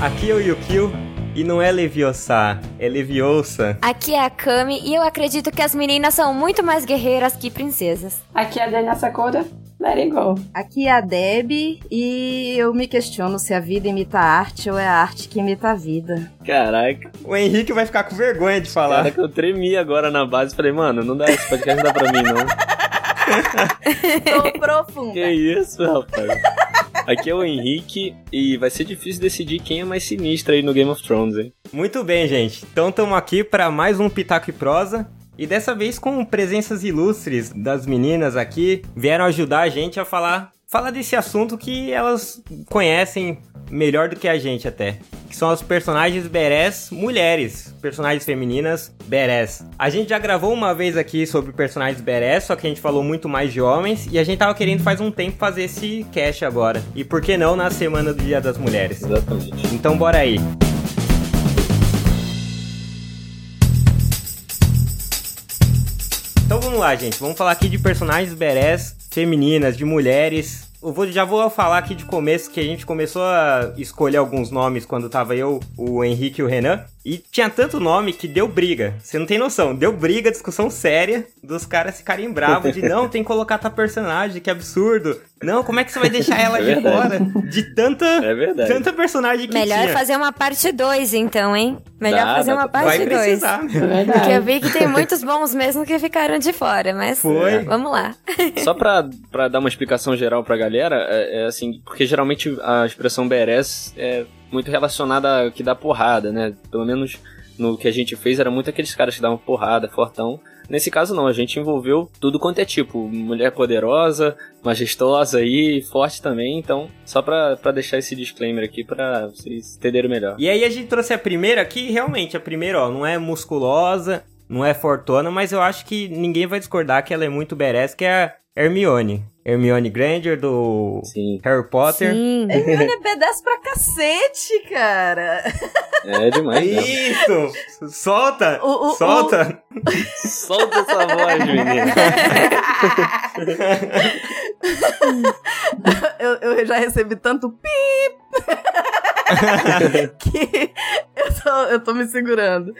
Aqui é o Yukio e não é Leviosa, é Leviosa. Aqui é a Kami e eu acredito que as meninas são muito mais guerreiras que princesas. Aqui é a Daniela Sakura. Let it go. Aqui é a Deb e eu me questiono se a vida imita a arte ou é a arte que imita a vida. Caraca. O Henrique vai ficar com vergonha de falar. Caraca, eu tremi agora na base. Falei, mano, não dá, esse podcast não dá pra mim, não. Tô profunda. Que isso, rapaz. Aqui é o Henrique e vai ser difícil decidir quem é mais sinistro aí no Game of Thrones, hein? Muito bem, gente. Então estamos aqui para mais um Pitaco e Prosa. E dessa vez com presenças ilustres das meninas aqui, vieram ajudar a gente a falar, falar desse assunto que elas conhecem melhor do que a gente até. Que são os personagens berés mulheres, personagens femininas berés. A gente já gravou uma vez aqui sobre personagens berés, só que a gente falou muito mais de homens e a gente tava querendo faz um tempo fazer esse cast agora. E por que não na semana do Dia das Mulheres? Exatamente. Então bora aí. Então vamos lá, gente. Vamos falar aqui de personagens berés femininas, de mulheres. Eu vou, já vou falar aqui de começo que a gente começou a escolher alguns nomes quando tava eu, o Henrique e o Renan. E tinha tanto nome que deu briga. Você não tem noção. Deu briga, discussão séria dos caras ficarem bravos de não, tem que colocar tua personagem, que absurdo. Não, como é que você vai deixar ela É de fora? De tanta, É verdade. tanta personagem que Melhor tinha. fazer uma parte 2, então, hein? Melhor Dá, fazer dá uma parte 2. precisar, meu. É. Porque eu vi que tem muitos bons mesmo que ficaram de fora, mas Foi. vamos lá. Só pra, pra dar uma explicação geral pra galera, é, é assim, porque geralmente a expressão badass é muito relacionada a que dá porrada, né? Pelo menos no que a gente fez era muito aqueles caras que davam porrada, fortão. Nesse caso não, a gente envolveu tudo quanto é tipo, mulher poderosa, majestosa e forte também, então só pra, pra deixar esse disclaimer aqui pra vocês entenderem melhor. E aí a gente trouxe a primeira aqui, realmente, a primeira, ó, não é musculosa, não é fortona, mas eu acho que ninguém vai discordar que ela é muito badass, que é a Hermione. Hermione Granger, do Sim, Harry Potter. Sim. Hermione é badass pra cacete, cara. é demais. mesmo. Isso! Solta! O- o- Solta! Solta essa voz, menina. eu, eu já recebi tanto pip que eu tô, eu tô me segurando.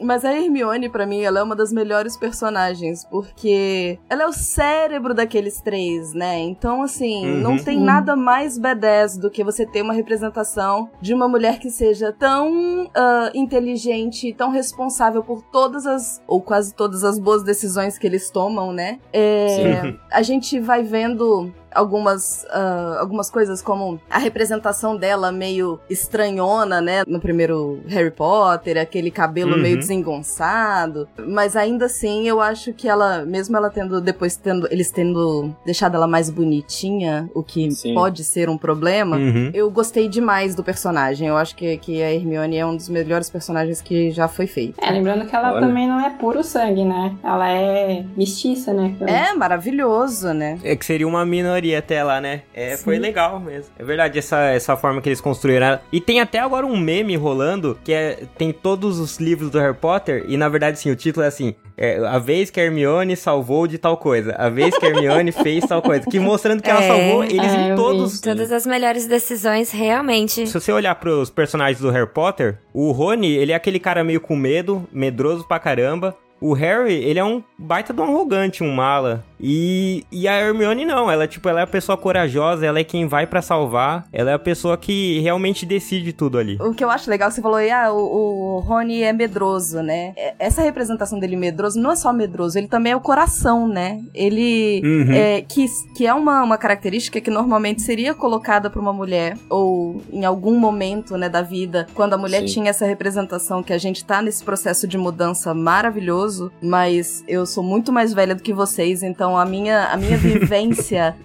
Mas a Hermione, pra mim, ela é uma das melhores personagens, porque ela é o cérebro daqueles três, né? Então, assim, Uhum. não tem nada mais badass do que você ter uma representação de uma mulher que seja tão ah, inteligente, tão responsável por todas as, ou quase todas as boas decisões que eles tomam, né? É, Sim. a gente vai vendo algumas, ah, algumas coisas como a representação dela meio estranhona, né? No primeiro Harry Potter, aquele cabelo Uhum. meio desengonçado. Mas ainda assim, eu acho que ela, mesmo ela tendo, depois tendo, eles tendo deixado ela mais bonitinha, o que Sim. pode ser um problema. Uhum. Eu gostei demais do personagem. Eu acho que, que a Hermione é um dos melhores personagens que já foi feito. É, lembrando que ela Olha. também não é puro sangue, né? Ela é mestiça, né? É maravilhoso, né? É que seria uma minoria até lá, né? É, foi legal mesmo. É verdade, essa, essa forma que eles construíram. ela. E tem até agora um meme rolando que é, tem todos os livros do Harry Potter. E na verdade, sim, o título é assim: é, A vez que a Hermione salvou de tal coisa. A vez que a Hermione fez tal coisa. Que mostrando que ela É, salvou eles é, em todos. Todas as melhores decisões, realmente. Se você olhar pros personagens do Harry Potter, o Rony, ele é aquele cara meio com medo, medroso pra caramba. O Harry, ele é um baita de um arrogante, um mala. E, e a Hermione não, ela tipo, ela é a pessoa corajosa, ela é quem vai pra salvar, ela é a pessoa que realmente decide tudo ali. O que eu acho legal, você falou aí, ah, o, o Rony é medroso, né? É- Essa representação dele medroso não é só medroso, ele também é o coração, né? Ele Uhum. é, que, que é uma, uma característica que normalmente seria colocada pra uma mulher, ou em algum momento, né, da vida, quando a mulher Sim. tinha essa representação que a gente tá nesse processo de mudança maravilhoso, mas eu sou muito mais velha do que vocês, então a minha, a minha vivência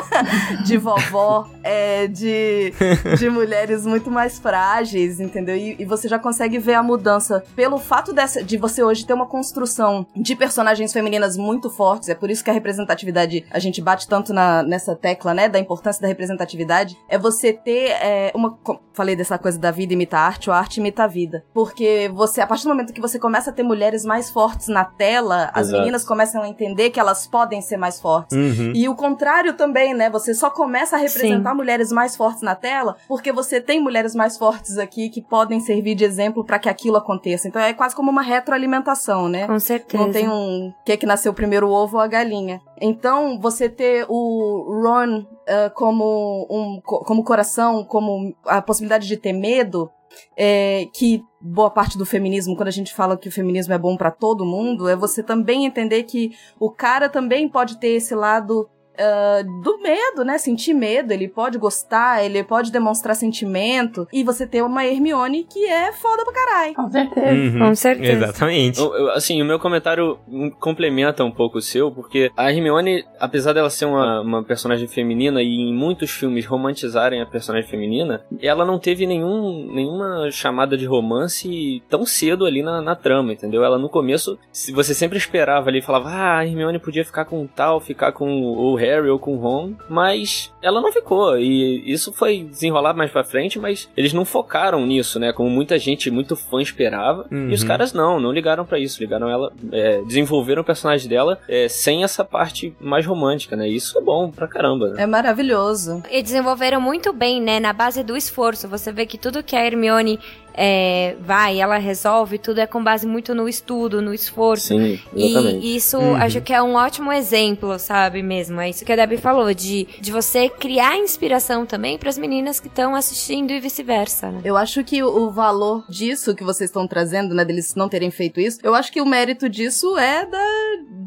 de vovó é de, de mulheres muito mais frágeis, entendeu? E, e você já consegue ver a mudança pelo fato dessa, de você hoje ter uma construção de personagens femininas muito fortes. É por isso que a representatividade, a gente bate tanto na, nessa tecla, né? Da importância da representatividade. É você ter é, uma. Falei dessa coisa da vida imita a arte, ou a arte imita a vida. Porque você, a partir do momento que você começa a ter mulheres mais fortes na tela, as Exato. meninas começam a entender que elas podem podem ser mais fortes. Uhum. E o contrário também, né? Você só começa a representar mulheres mais fortes na tela porque você tem mulheres mais fortes aqui que podem servir de exemplo para que aquilo aconteça. Então é quase como uma retroalimentação, né? Com certeza. Não tem um que é que nasceu primeiro o ovo ou a galinha. Então, você ter o Ron uh, como um como coração, como a possibilidade de ter medo, é, que boa parte do feminismo, quando a gente fala que o feminismo é bom para todo mundo, é você também entender que o cara também pode ter esse lado Uh, do medo, né? Sentir medo. Ele pode gostar, ele pode demonstrar sentimento. E você ter uma Hermione que é foda pra caralho. Com certeza. Uhum. Com certeza. Exatamente. Eu- eu- assim, o meu comentário complementa um pouco o seu, porque a Hermione, apesar dela ser uma, uma personagem feminina e em muitos filmes romantizarem a personagem feminina, ela não teve nenhum, nenhuma chamada de romance tão cedo ali na, na trama, entendeu? Ela no começo, se você sempre esperava ali, falava, ah, a Hermione podia ficar com tal, ficar com o Harry ou com o Ron, mas ela não ficou, e isso foi desenrolar mais pra frente, mas eles não focaram nisso, né? Como muita gente, muito fã esperava, e os Uhum. caras não, não ligaram pra isso, ligaram ela, é, desenvolveram o personagem dela é, sem essa parte mais romântica, né? Isso é bom pra caramba, né? É maravilhoso. E desenvolveram muito bem, né? Na base do esforço. Você vê que tudo que a Hermione é, vai, ela resolve, tudo é com base muito no estudo, no esforço. Sim, exatamente. E isso Uhum. acho que é um ótimo exemplo, sabe mesmo? É isso que a Debbie falou, de, de você criar inspiração também para as meninas que estão assistindo e vice-versa, né? Eu acho que o o valor disso que vocês estão trazendo, né, deles não terem feito isso, eu acho que o mérito disso é da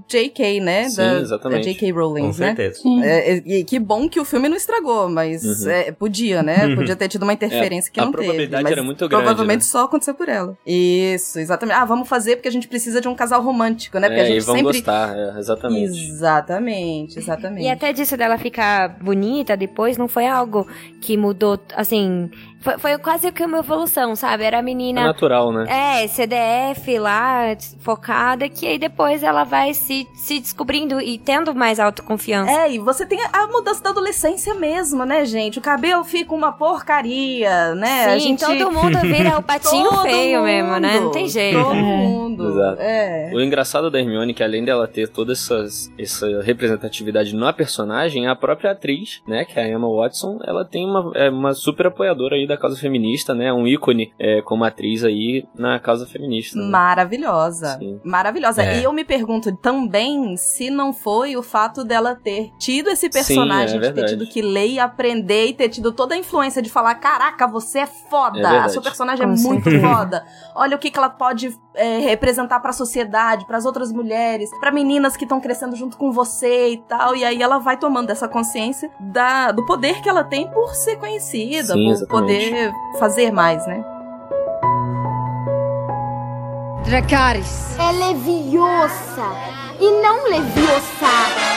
J.K., né? Sim, da, exatamente. da J.K. Rowling, Com né? certeza. Sim. É, é, e que bom que o filme não estragou, mas Uhum. é, podia, né? Uhum. Podia ter tido uma interferência É, que a não probabilidade teve. mas era muito grande, Provavelmente né? só aconteceu por ela. Isso, exatamente. Ah, vamos fazer porque a gente precisa de um casal romântico, né? Porque é, a e gente vão sempre. gostar, é, exatamente. Exatamente, exatamente. E até disso dela ficar bonita depois não foi algo que mudou, assim. Foi, foi quase que uma evolução, sabe? Era a É menina. natural, né? É, CDF lá, focada, que aí depois ela vai se, se descobrindo e tendo mais autoconfiança. É, e você tem a mudança da adolescência mesmo, né, gente? O cabelo fica uma porcaria, né? a Sim, gente... todo mundo vira o patinho Todo feio mundo, mesmo, né? Não tem jeito. Todo mundo. Exato. É. O engraçado da Hermione é que além dela ter toda essas, essa representatividade na personagem, a própria atriz, né, que é a Emma Watson, ela tem uma, é uma super apoiadora aí da causa feminista, né, um ícone é, como atriz aí na causa feminista. né? Maravilhosa. Sim. Maravilhosa. É. E eu me pergunto também se não foi o fato dela ter tido esse personagem, é de ter tido que ler e aprender e ter tido toda a influência de falar: caraca, você é foda, É verdade. sua personagem é muito foda. Olha o que, que ela pode é, representar pra sociedade, pras outras mulheres, pra meninas que estão crescendo junto com você e tal. E aí ela vai tomando essa consciência da, do poder que ela tem por ser conhecida, Sim, por exatamente. poder fazer mais, né? Dracarys. É leviosa e não leviosa.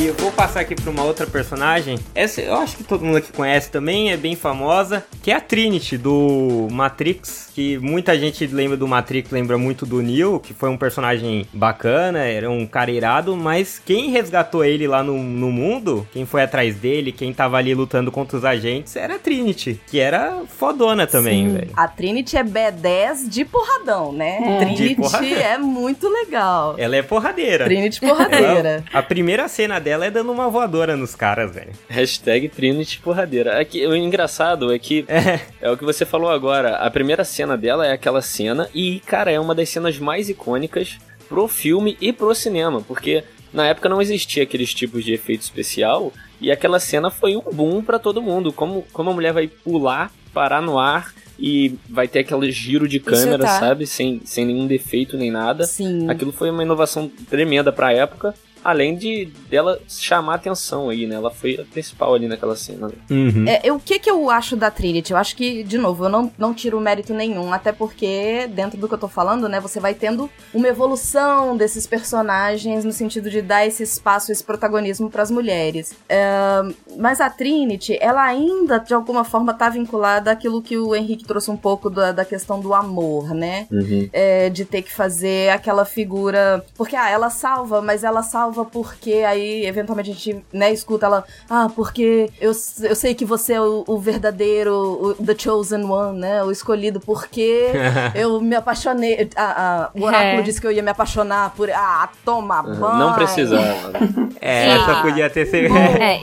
E eu vou passar aqui pra uma outra personagem. Essa eu acho que todo mundo aqui conhece também, é bem famosa, que é a Trinity do Matrix, que muita gente lembra do Matrix, lembra muito do Neo, que foi um personagem bacana, era um cara irado, mas quem resgatou ele lá no, no mundo, quem foi atrás dele, quem tava ali lutando contra os agentes, era a Trinity, que era fodona também, Sim. velho. A Trinity é B10 de porradão, né? É. Trinity porradão. é muito legal. Ela é porradeira. Trinity porradeira. Ela- a primeira cena dela é dando uma voadora nos caras, velho. Hashtag Trinity porradeira. É que, o engraçado é que É. é o que você falou agora. A primeira cena dela é aquela cena e, cara, é uma das cenas mais icônicas pro filme e pro cinema, porque na época não existia aqueles tipos de efeito especial e aquela cena foi um boom pra todo mundo. Como, como a mulher vai pular, parar no ar e vai ter aquele giro de câmera, tá. sabe? Sem, sem nenhum defeito nem nada. Sim. Aquilo foi uma inovação tremenda pra época. Além de dela chamar atenção aí, né? Ela foi a principal ali naquela cena. Uhum. É, eu- o que que eu acho da Trinity? Eu acho que, de novo, eu não, não tiro mérito nenhum, até porque, dentro do que eu tô falando, né, você vai tendo uma evolução desses personagens no sentido de dar esse espaço, esse protagonismo pras mulheres. É, mas a Trinity, ela ainda, de alguma forma, tá vinculada àquilo que o Henrique trouxe um pouco da, da questão do amor, né? Uhum. é, de ter que fazer aquela figura. Porque, ah, ela salva, mas ela salva salva porque aí, eventualmente, a gente, né, escuta ela, ah, porque eu, eu sei que você é o, o verdadeiro, o, the chosen one, né, o escolhido, porque eu me apaixonei, a, a, o oráculo É. disse que eu ia me apaixonar por, ah, toma banho. Não precisava. É, Sim. essa podia ter sido. É,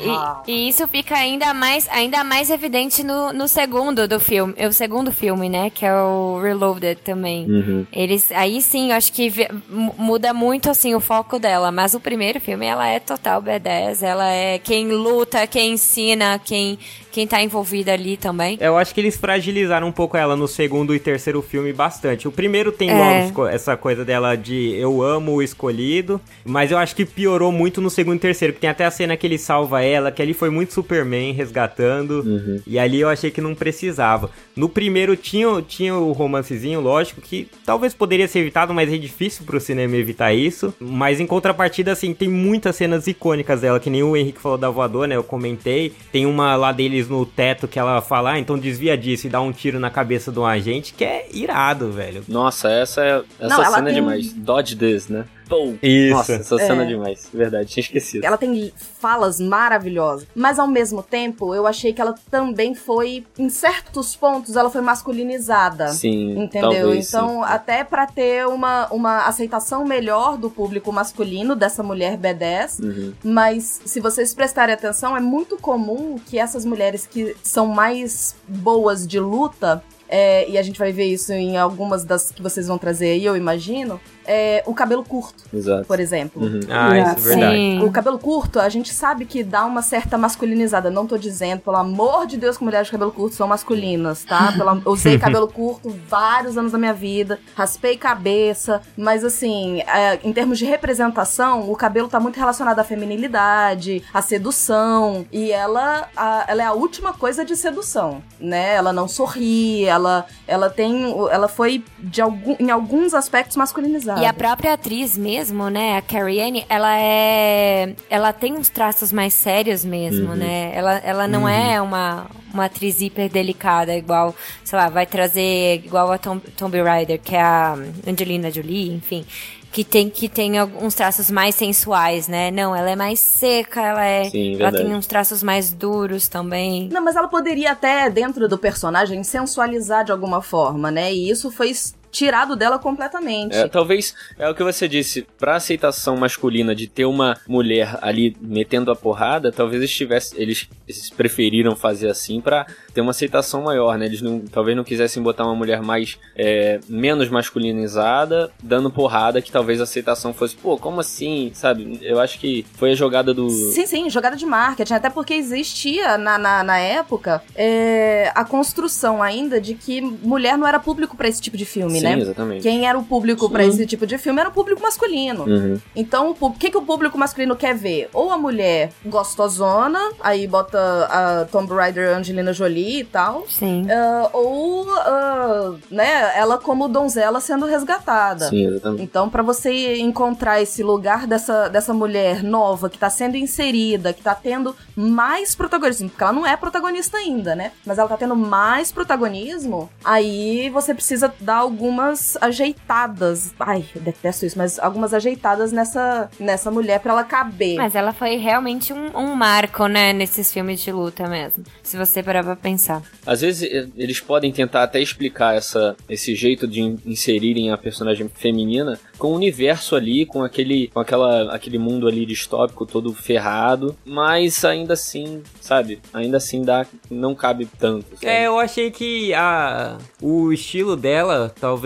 e, e isso fica ainda mais, ainda mais evidente no, no segundo do filme, é o segundo filme, né, que é o Reloaded também. Uhum. Eles, aí sim, eu acho que muda muito, assim, o foco dela, mas o primeiro filme, ela é total B10, ela é quem luta, quem ensina, quem, quem tá envolvida ali também. Eu acho que eles fragilizaram um pouco ela no segundo e terceiro filme bastante. O primeiro tem É. lógico, essa coisa dela de eu amo o escolhido, mas eu acho que piorou muito no segundo e terceiro, porque tem até a cena que ele salva ela, que ali foi muito Superman resgatando, Uhum. e ali eu achei que não precisava. No primeiro tinha, tinha o romancezinho, lógico, que talvez poderia ser evitado, mas é difícil pro cinema evitar isso. Mas em contrapartida, assim, tem muitas cenas icônicas dela, que nem o Henrique falou da voadora, né? Eu comentei. Tem uma lá deles no teto que ela fala, ah, então desvia disso e dá um tiro na cabeça de um agente, que é irado, velho. Nossa, essa é essa Não, cena é demais. Dodge this, né? Pum. Isso. Nossa, essa É. cena é demais. Verdade, tinha esquecido. Ela tem falas maravilhosas, mas ao mesmo tempo eu achei que ela também foi, em certos pontos, ela foi masculinizada. Sim, Entendeu? talvez, então, sim. até pra ter uma, uma aceitação melhor do público masculino dessa mulher B10, Uhum. mas se vocês prestarem atenção, é muito comum que essas mulheres que são mais boas de luta, é, e a gente vai ver isso em algumas das que vocês vão trazer aí, eu imagino, é o cabelo curto, Exato. por exemplo. Uhum. Ah, isso é verdade. Sim. O cabelo curto, a gente sabe que dá uma certa masculinizada. Não tô dizendo, pelo amor de Deus, que mulheres de cabelo curto são masculinas, tá? Pela- usei cabelo curto vários anos da minha vida, raspei cabeça, mas assim, é, em termos de representação, o cabelo tá muito relacionado à feminilidade, à sedução, e ela, a- ela é a última coisa de sedução, né? Ela não sorri, ela, ela tem, ela foi de algum, em alguns aspectos masculinizada. E a própria atriz mesmo, né, a Carrie Anne, ela é. Ela tem uns traços mais sérios mesmo, né? Ela, ela não é uma, uma atriz hiper delicada, igual, sei lá, vai trazer igual a Tom, Tomb Raider, que é a Angelina Jolie, enfim. Que tem, que tem alguns traços mais sensuais, né? Não, ela é mais seca, ela é. Sim, ela verdade. tem uns traços mais duros também. Não, mas ela poderia até, dentro do personagem, sensualizar de alguma forma, né? E isso foi tirado dela completamente. É, talvez é o que você disse, pra aceitação masculina de ter uma mulher ali metendo a porrada, talvez eles tivessem, eles, eles preferiram fazer assim pra ter uma aceitação maior, né? Eles não, talvez não quisessem botar uma mulher mais é, menos masculinizada, dando porrada, que talvez a aceitação fosse, pô, como assim, sabe? Eu acho que foi a jogada do Sim, sim, jogada de marketing. Até porque existia na, na, na época é, a construção ainda de que mulher não era público pra esse tipo de filme, Sim, né? exatamente. Quem era o público pra esse tipo de filme era o público masculino. Uhum. Então, o que, que o público masculino quer ver? Ou a mulher gostosona, aí bota a Tomb Raider Angelina Jolie e tal. Sim. ah, ou, ah, né, ela como donzela sendo resgatada. Sim, exatamente. Então, pra você encontrar esse lugar dessa, dessa mulher nova que tá sendo inserida, que tá tendo mais protagonismo, porque ela não é protagonista ainda, né? Mas ela tá tendo mais protagonismo, aí você precisa dar algumas ajeitadas. Ai, eu detesto isso, mas algumas ajeitadas nessa, nessa mulher pra ela caber. Mas ela foi realmente um, um marco, né, nesses filmes de luta mesmo. Se você parar pra pensar. Às vezes eh, eles podem tentar até explicar essa, esse jeito de in- inserirem a personagem feminina com o universo ali, com aquele, com aquela, aquele mundo ali distópico todo ferrado, mas ainda assim, sabe? Ainda assim dá, não cabe tanto. sabe? É, eu achei que a, o estilo dela talvez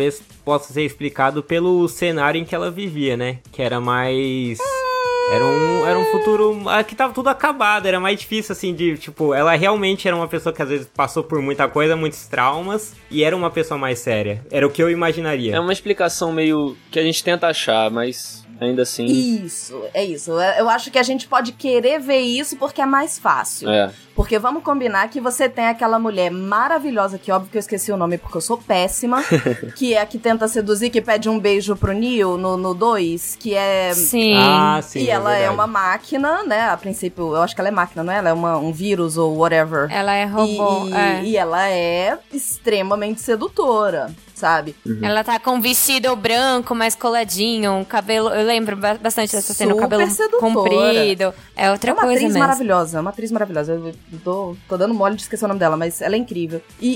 possa ser explicado pelo cenário em que ela vivia, né? Que era mais. Era um, era um futuro ah, que tava tudo acabado, era mais difícil assim de, tipo, ela realmente era uma pessoa que às vezes passou por muita coisa, muitos traumas, e era uma pessoa mais séria. Era o que eu imaginaria. É uma explicação meio que a gente tenta achar, mas ainda assim. Isso, é isso. Eu acho que a gente pode querer ver isso porque é mais fácil. É, Porque vamos combinar que você tem aquela mulher maravilhosa, que óbvio que eu esqueci o nome porque eu sou péssima, que é a que tenta seduzir, que pede um beijo pro Neil no 2, que é. Sim. Ah, sim. e ela é verdade. uma máquina, né? A princípio, eu acho que ela é máquina, não é? Ela é uma, um vírus ou whatever. Ela é robô. E, é. e ela é extremamente sedutora. Sabe? Ela tá com um vestido branco, mais coladinho, um cabelo. Eu lembro ba- bastante dessa cena, o cabelo sedutora. comprido. É outra é uma coisa atriz mesmo. maravilhosa, é uma atriz maravilhosa. Eu tô, tô dando mole de esquecer o nome dela, mas ela é incrível. E,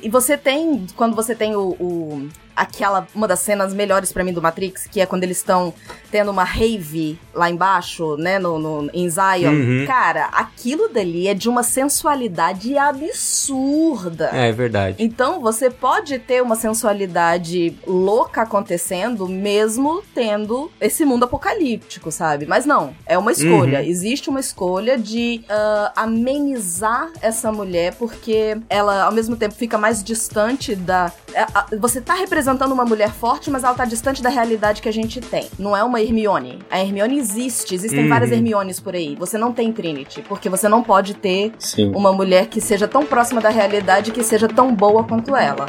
e- e você tem, quando você tem o, o- aquela, uma das cenas melhores pra mim do Matrix, que é quando eles estão tendo uma rave lá embaixo, né, no, no- em Zion. Uhum. Cara, aquilo dali é de uma sensualidade absurda. É verdade. Então, você pode ter uma sensualidade louca acontecendo, mesmo tendo esse mundo apocalíptico, sabe? Mas não, é uma escolha. Uhum. Existe uma escolha de ah, amenizar essa mulher, porque ela, ao mesmo tempo, fica mais distante da. é, Você tá representando uma mulher forte, mas ela tá distante da realidade que a gente tem. Não é uma Hermione. A Hermione existe, existem Uhum. várias Hermiones por aí. Você não tem Trinity, porque você não pode ter Sim. uma mulher que seja tão próxima da realidade que seja tão boa quanto ela.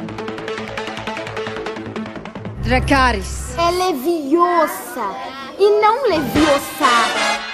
Dracarys. É leviosa e não leviosa.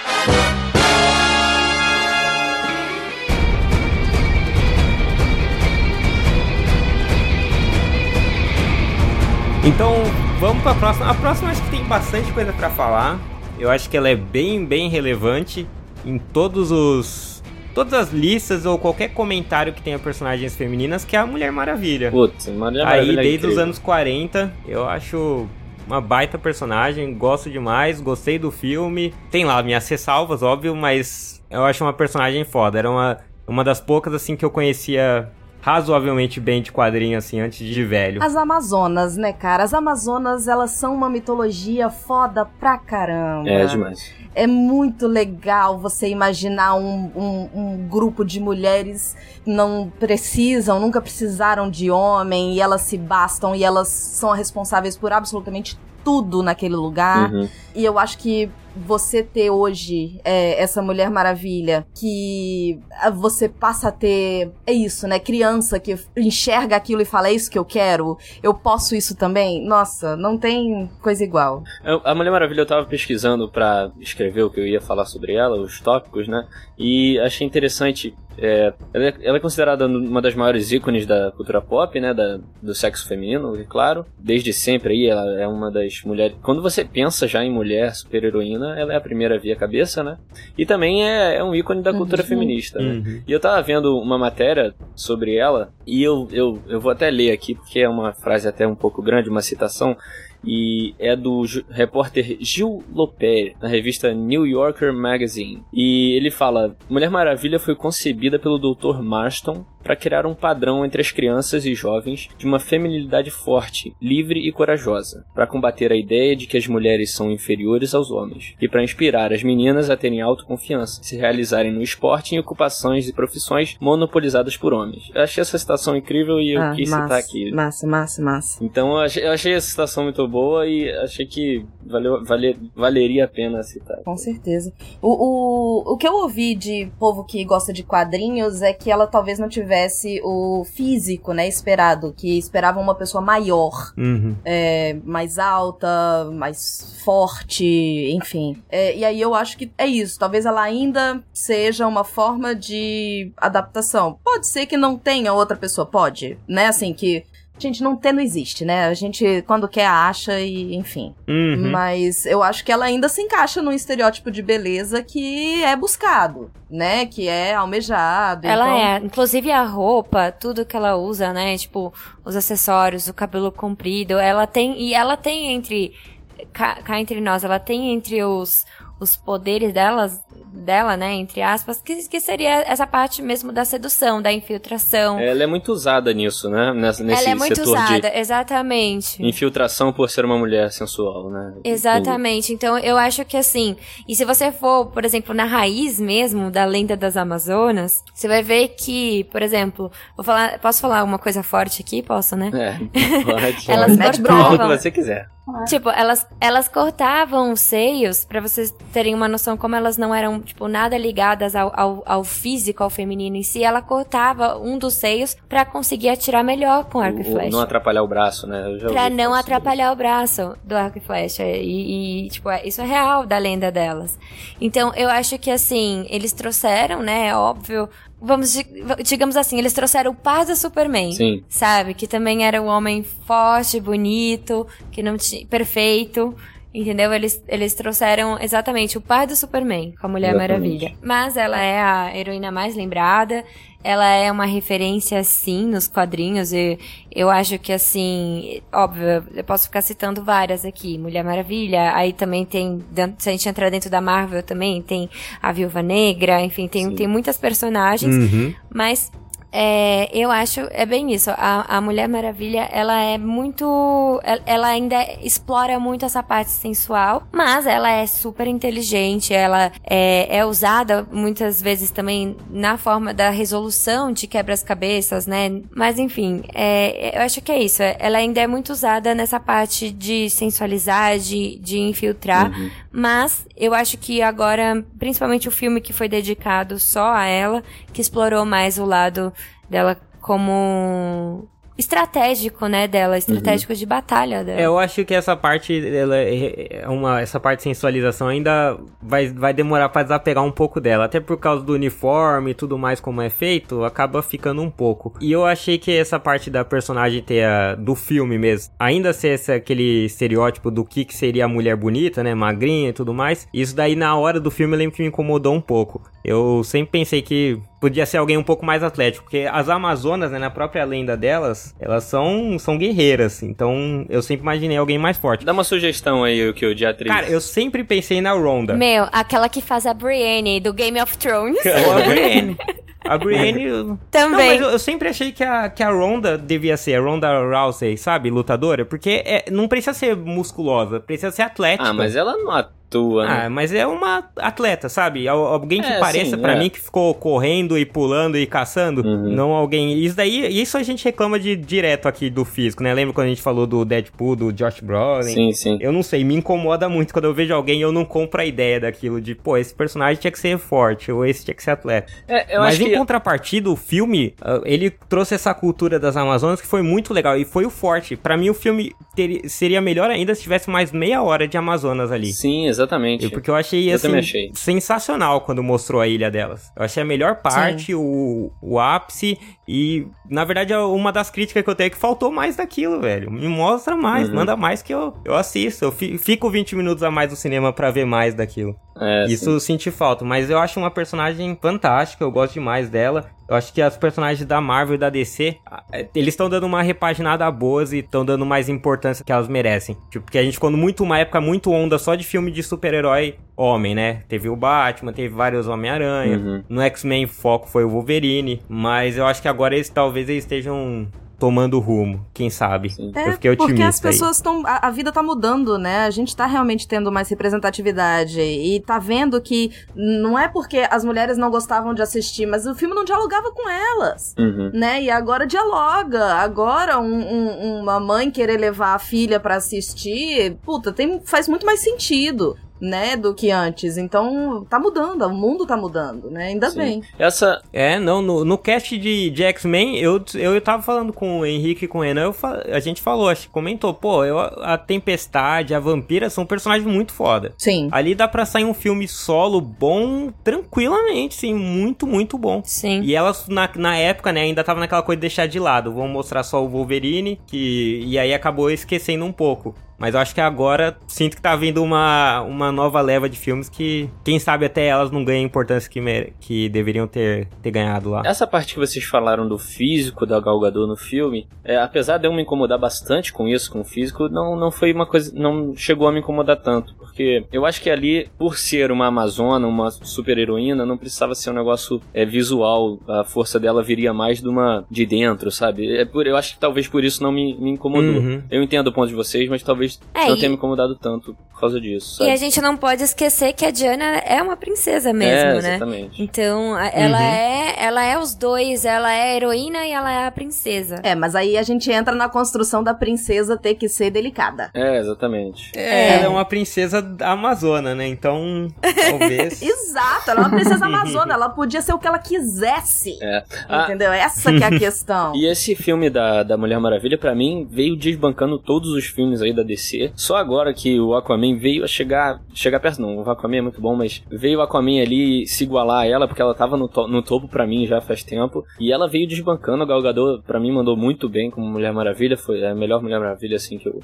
Então, vamos pra próxima. A próxima acho que tem bastante coisa pra falar. Eu acho que ela é bem, bem relevante em todos os. Todas as listas ou qualquer comentário que tenha personagens femininas, que é a Mulher Maravilha. Putz, Mulher Aí, Maravilha é desde os anos 40, eu acho uma baita personagem, gosto demais, gostei do filme. Tem lá minhas ressalvas, óbvio, mas eu acho uma personagem foda. Era uma, uma das poucas, assim, que eu conhecia razoavelmente bem de quadrinho, assim, antes de velho. As Amazonas, né, cara? As Amazonas, elas são uma mitologia foda pra caramba. É demais. É muito legal você imaginar um, um, um grupo de mulheres que não precisam, nunca precisaram de homem, e elas se bastam, e elas são responsáveis por absolutamente tudo naquele lugar. Uhum. E eu acho que você ter hoje é, essa Mulher Maravilha, que ah, você passa a ter. É isso, né? Criança que enxerga aquilo e fala: é isso que eu quero, eu posso isso também. Nossa, não tem coisa igual. A Mulher Maravilha eu tava pesquisando pra escrever o que eu ia falar sobre ela, os tópicos, né? E achei interessante. É, ela, é, ela é considerada uma das maiores ícones da cultura pop, né? Da, do sexo feminino, é claro. Desde sempre aí, ela é uma das mulheres. Quando você pensa já em mulher super-heroína, ela é a primeira a vir à cabeça, né? E também é, é um ícone da cultura Uhum. feminista, né? Uhum. E eu tava vendo uma matéria sobre ela, e eu, eu, eu vou até ler aqui, porque é uma frase até um pouco grande, uma citação, e é do repórter Gil Lopez, na revista New Yorker Magazine. E ele fala: Mulher Maravilha foi concebida pelo Dr. Marston para criar um padrão entre as crianças e jovens de uma feminilidade forte, livre e corajosa, para combater a ideia de que as mulheres são inferiores aos homens, e para inspirar as meninas a terem autoconfiança, se realizarem no esporte em ocupações e profissões monopolizadas por homens. Eu achei essa citação incrível e eu Ah, quis citar aqui. Massa, massa, massa. Então eu achei, eu achei essa citação muito boa e achei que valeu, vale- valeria a pena citar. Com certeza. O, o, o que eu ouvi de povo que gosta de quadrinhos é que ela talvez não tivesse o físico, né, esperado. Que esperava uma pessoa maior, Uhum. é, mais alta, mais forte, enfim. É, e aí eu acho que é isso. Talvez ela ainda seja uma forma de adaptação. Pode ser que não tenha outra pessoa, pode, né? Assim, que. Gente, não ter não existe, né? A gente, quando quer, acha e, enfim. Uhum. Mas eu acho que ela ainda se encaixa num estereótipo de beleza que é buscado, né? Que é almejado. Ela então... é, inclusive a roupa, tudo que ela usa, né? Tipo, os acessórios, o cabelo comprido, ela tem. E ela tem entre. Cá, cá entre nós, ela tem entre os, os poderes delas, dela, né? Entre aspas, que, que seria essa parte mesmo da sedução, da infiltração. Ela é muito usada nisso, né? Nessa, nesse ela é muito setor usada, exatamente. infiltração por ser uma mulher sensual, né? Exatamente. Então, eu acho que assim, e se você for, por exemplo, na raiz mesmo da lenda das Amazonas, você vai ver que, por exemplo, vou falar, posso falar uma coisa forte aqui, posso, né? É, pode. Elas pode. cortavam. O que você quiser. Tipo, elas, elas cortavam os seios, pra vocês terem uma noção como elas não eram, tipo, nada ligadas ao, ao, ao físico, ao feminino em si. Ela cortava um dos seios pra conseguir atirar melhor com arco e O- flecha. Não atrapalhar o braço, né? Pra não sobre atrapalhar o braço do arco e flecha. E, e, tipo, é- isso é real da lenda delas. Então, eu acho que, assim, eles trouxeram, né, é óbvio, vamos, di- digamos assim, eles trouxeram o par do Superman. Sim. Sabe? Que também era um homem forte, bonito, que não tinha. perfeito. Entendeu? Eles, eles trouxeram exatamente o par do Superman com a Mulher Exatamente. Maravilha. Mas ela é a heroína mais lembrada. Ela é uma referência, sim, nos quadrinhos. E eu acho que, assim, óbvio, eu posso ficar citando várias aqui. Mulher Maravilha, aí também tem, dentro- se a gente entrar dentro da Marvel também, tem a Viúva Negra, enfim, tem, Sim. tem muitas personagens. Uhum. Mas é, eu acho, é bem isso. A, a Mulher Maravilha, ela é muito. el- Ela ainda explora muito essa parte sensual, mas ela é super inteligente. Ela é, é usada muitas vezes também na forma da resolução de quebras-cabeças, né? Mas enfim, é, eu acho que é isso. Ela ainda é muito usada nessa parte de sensualizar, de, de infiltrar. Uhum. Mas eu acho que agora, principalmente o filme que foi dedicado só a ela, que explorou mais o lado dela como estratégico, né, dela, estratégico de batalha dela. É, eu acho que essa parte, ela é é uma, essa parte de sensualização ainda vai, vai demorar pra desapegar um pouco dela. Até por causa do uniforme e tudo mais como é feito, acaba ficando um pouco. E eu achei que essa parte da personagem ter a, do filme mesmo, ainda ser esse, aquele estereótipo do que, que seria a mulher bonita, né, magrinha e tudo mais, isso daí na hora do filme eu lembro que me incomodou um pouco. Eu sempre pensei que podia ser alguém um pouco mais atlético, porque as Amazonas, né, na própria lenda delas, elas são, são guerreiras, então eu sempre imaginei alguém mais forte. Dá uma sugestão aí, o que o de atriz. Cara, eu sempre pensei na Ronda. Meu, aquela que faz a Brienne do Game of Thrones. Ou a Brienne. A Brienne... Não, Também. mas eu, eu sempre achei que a, que a Ronda devia ser, a Ronda Rousey, sabe, lutadora, porque é- não precisa ser musculosa, precisa ser atlética. Ah, mas ela não atua, né? Ah, mas é uma atleta, sabe? Al- Alguém que É, pareça pra é. mim que ficou correndo e pulando e caçando, Uhum. não alguém. Isso daí, isso a gente reclama de direto aqui do físico, né? Lembra quando a gente falou do Deadpool, do Josh Brolin? Sim, sim. Eu não sei, me incomoda muito quando eu vejo alguém e eu não compro a ideia daquilo de, pô, esse personagem tinha que ser forte ou esse tinha que ser atleta. É, eu Mas acho em contrapartida, o filme, ah, ele trouxe essa cultura das Amazonas que foi muito legal e foi o forte. Pra mim, o filme teria- seria melhor ainda se tivesse mais meia hora de Amazonas ali. Sim, exatamente. Eu- Porque eu achei, Eu assim, também achei. sensacional quando mostrou a ilha delas. Eu achei a melhor parte, o, o ápice, e, na verdade, é uma das críticas que eu tenho é que faltou mais daquilo, velho. Me mostra mais, Uhum. manda mais que eu, eu assisto. Eu fi- fico 20 minutos a mais no cinema pra ver mais daquilo. É, Isso sim. eu senti falta, mas eu acho uma personagem fantástica, eu gosto demais dela. Eu acho que as personagens da Marvel e da DC, eh, eles estão dando uma repaginada boas e estão dando mais importância que elas merecem. Tipo, porque a gente ficou muito uma época muito onda só de filme de super-herói homem, né? Teve o Batman, teve vários Homem-Aranha. Uhum. No X-Men foco foi o Wolverine, mas eu acho que agora eles talvez eles estejam tomando rumo, quem sabe. É, eu fiquei otimista porque as pessoas estão. A, a vida tá mudando, né? A gente tá realmente tendo mais representatividade. E tá vendo que não é porque as mulheres não gostavam de assistir, mas o filme não dialogava com elas. Uhum. Né? E agora dialoga. Agora, um- um- uma mãe querer levar a filha pra assistir, puta, tem, faz muito mais sentido, né? Do que antes. Então, tá mudando, o mundo tá mudando, né? Ainda Sim. bem. Essa. É, não, no, no cast de, de X-Men, eu, eu tava falando com o Henrique e com o Renan, eu a gente falou, acho que comentou, pô, eu, a Tempestade, a Vampira são personagens muito foda. Sim. Ali dá pra sair um filme solo bom, tranquilamente, sim, muito, muito bom. Sim. E elas, na, na época, né, ainda tava naquela coisa de deixar de lado. Vamos mostrar só o Wolverine, que. E aí acabou esquecendo um pouco. Mas eu acho que agora sinto que tá vindo uma, uma nova leva de filmes que, quem sabe, até elas não ganham a importância que, que deveriam ter, ter ganhado lá. Essa parte que vocês falaram do físico da Gal Gadot no filme, é, apesar de eu me incomodar bastante com isso, com o físico, não, não foi uma coisa, não chegou a me incomodar tanto, porque eu acho que ali, por ser uma amazona, uma super heroína, não precisava ser um negócio é, visual, a força dela viria mais de uma de dentro, sabe? É por, eu acho que talvez por isso não me, me incomodou. Uhum. Eu entendo o ponto de vocês, mas talvez É, não e- tenha me incomodado tanto por causa disso, E sabe? a gente não pode esquecer que a Diana é uma princesa mesmo, é, né? exatamente. Então, ela Uhum. é, ela é os dois, ela é a heroína e ela é a princesa. É, mas aí a gente entra na construção da princesa ter que ser delicada. É, exatamente. É, ela é uma princesa da Amazônia, né? Então, talvez. Exato, ela é uma princesa amazona, ela podia ser o que ela quisesse. É. Ah, Entendeu? Essa que é a questão. E esse filme da, da Mulher Maravilha, pra mim, veio desbancando todos os filmes aí da DC DC. Só agora que o Aquaman veio a chegar. Chegar perto, não. O Aquaman é muito bom, mas veio o Aquaman ali se igualar a ela, porque ela tava no, to no topo para mim já faz tempo. E ela veio desbancando. O Gal Gadot, pra mim, mandou muito bem como Mulher Maravilha. Foi a melhor Mulher Maravilha, assim, que eu.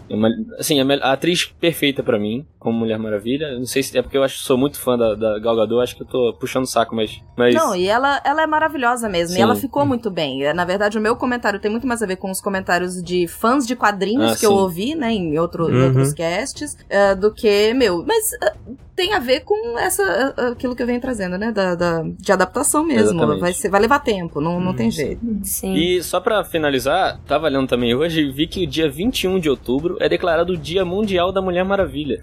Assim, a, a atriz perfeita para mim, como Mulher Maravilha. Não sei se é porque eu acho sou muito fã da, da Gal Gadot, acho que eu tô puxando o saco, mas. mas... Não, e ela, ela é maravilhosa mesmo. Sim. E ela ficou muito bem. Na verdade, o meu comentário tem muito mais a ver com os comentários de fãs de quadrinhos ah, que sim. eu ouvi, né, em, outro, uhum. em outros casts, uh, do que, meu. Mas. Uh, tem a ver com essa aquilo que eu venho trazendo, né? Da, da de adaptação mesmo. Vai, ser, vai levar tempo, não, não tem jeito. Sim. E só para finalizar, tava lendo também hoje e vi que o dia 21 de outubro é declarado o Dia Mundial da Mulher Maravilha.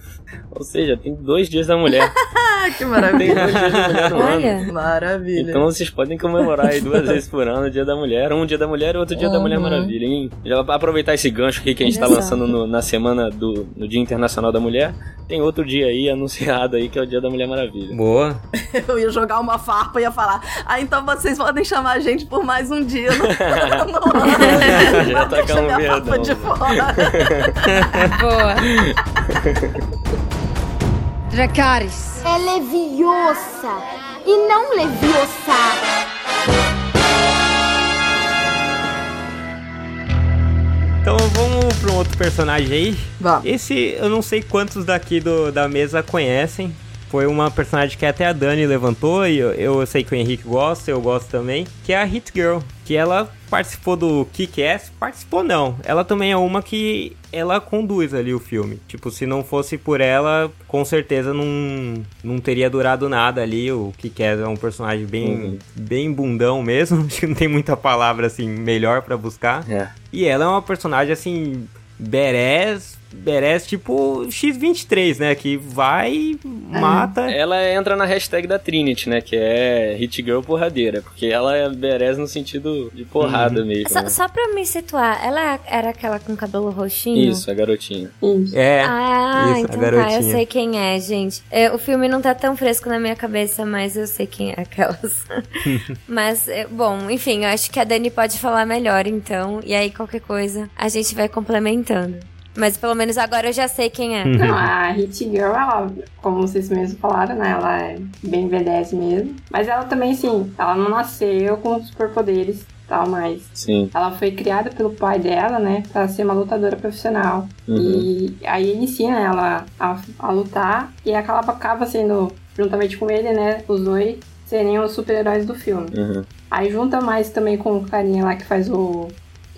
Ou seja, tem dois dias da mulher. que maravilha. Tem dois dias da mulher no Olha. ano. Maravilha. Então vocês podem comemorar aí duas vezes por ano o Dia da Mulher. Um Dia da Mulher e outro Dia uhum. da Mulher Maravilha, hein? Já aproveitar esse gancho aqui que a gente tá lançando no, na semana do no Dia Internacional da Mulher. Tem outro dia aí anunciado aí, que é o dia da Mulher Maravilha. Boa. Eu ia jogar uma farpa e ia falar, ah, então vocês podem chamar a gente por mais um dia. Não, Já tá com um verdão. de fora. Boa. Dracarys. É leviosa e não leviosa. Então vamos para um outro personagem aí. Vamos. Esse eu não sei quantos daqui do, da mesa conhecem. Foi uma personagem que até a Dani levantou e eu, eu sei que o Henrique gosta, eu gosto também, que é a Hit Girl, que ela participou do Kick-Ass, participou não, ela também é uma que ela conduz ali o filme. Tipo, se não fosse por ela, com certeza não, não teria durado nada ali. O Kick-Ass é um personagem bem, uhum. bem bundão mesmo, acho que não tem muita palavra assim melhor para buscar. É. E ela é uma personagem assim, badass, merece tipo X23, né? Que vai, mata. Ela entra na hashtag da Trinity, né? Que é Hit Girl porradeira. Porque ela é merece no sentido de porrada uhum. mesmo. Só, né? só pra me situar, ela era aquela com cabelo roxinho? Isso, a garotinha. Isso. É. Ah, isso, então tá, eu sei quem é, gente. É, o filme não tá tão fresco na minha cabeça, mas eu sei quem é aquelas. mas, é, bom, enfim, eu acho que a Dani pode falar melhor, então. E aí, qualquer coisa, a gente vai complementando. Mas pelo menos agora eu já sei quem é. Não, a Hit Girl, ela, como vocês mesmos falaram, né? Ela é bem BDS mesmo. Mas ela também, sim, ela não nasceu com superpoderes tal, mas Sim. ela foi criada pelo pai dela, né, para ser uma lutadora profissional. Uhum. E aí ele ensina ela a, a lutar e ela acaba sendo, juntamente com ele, né, os dois seriam os super-heróis do filme. Uhum. Aí junta mais também com o carinha lá que faz o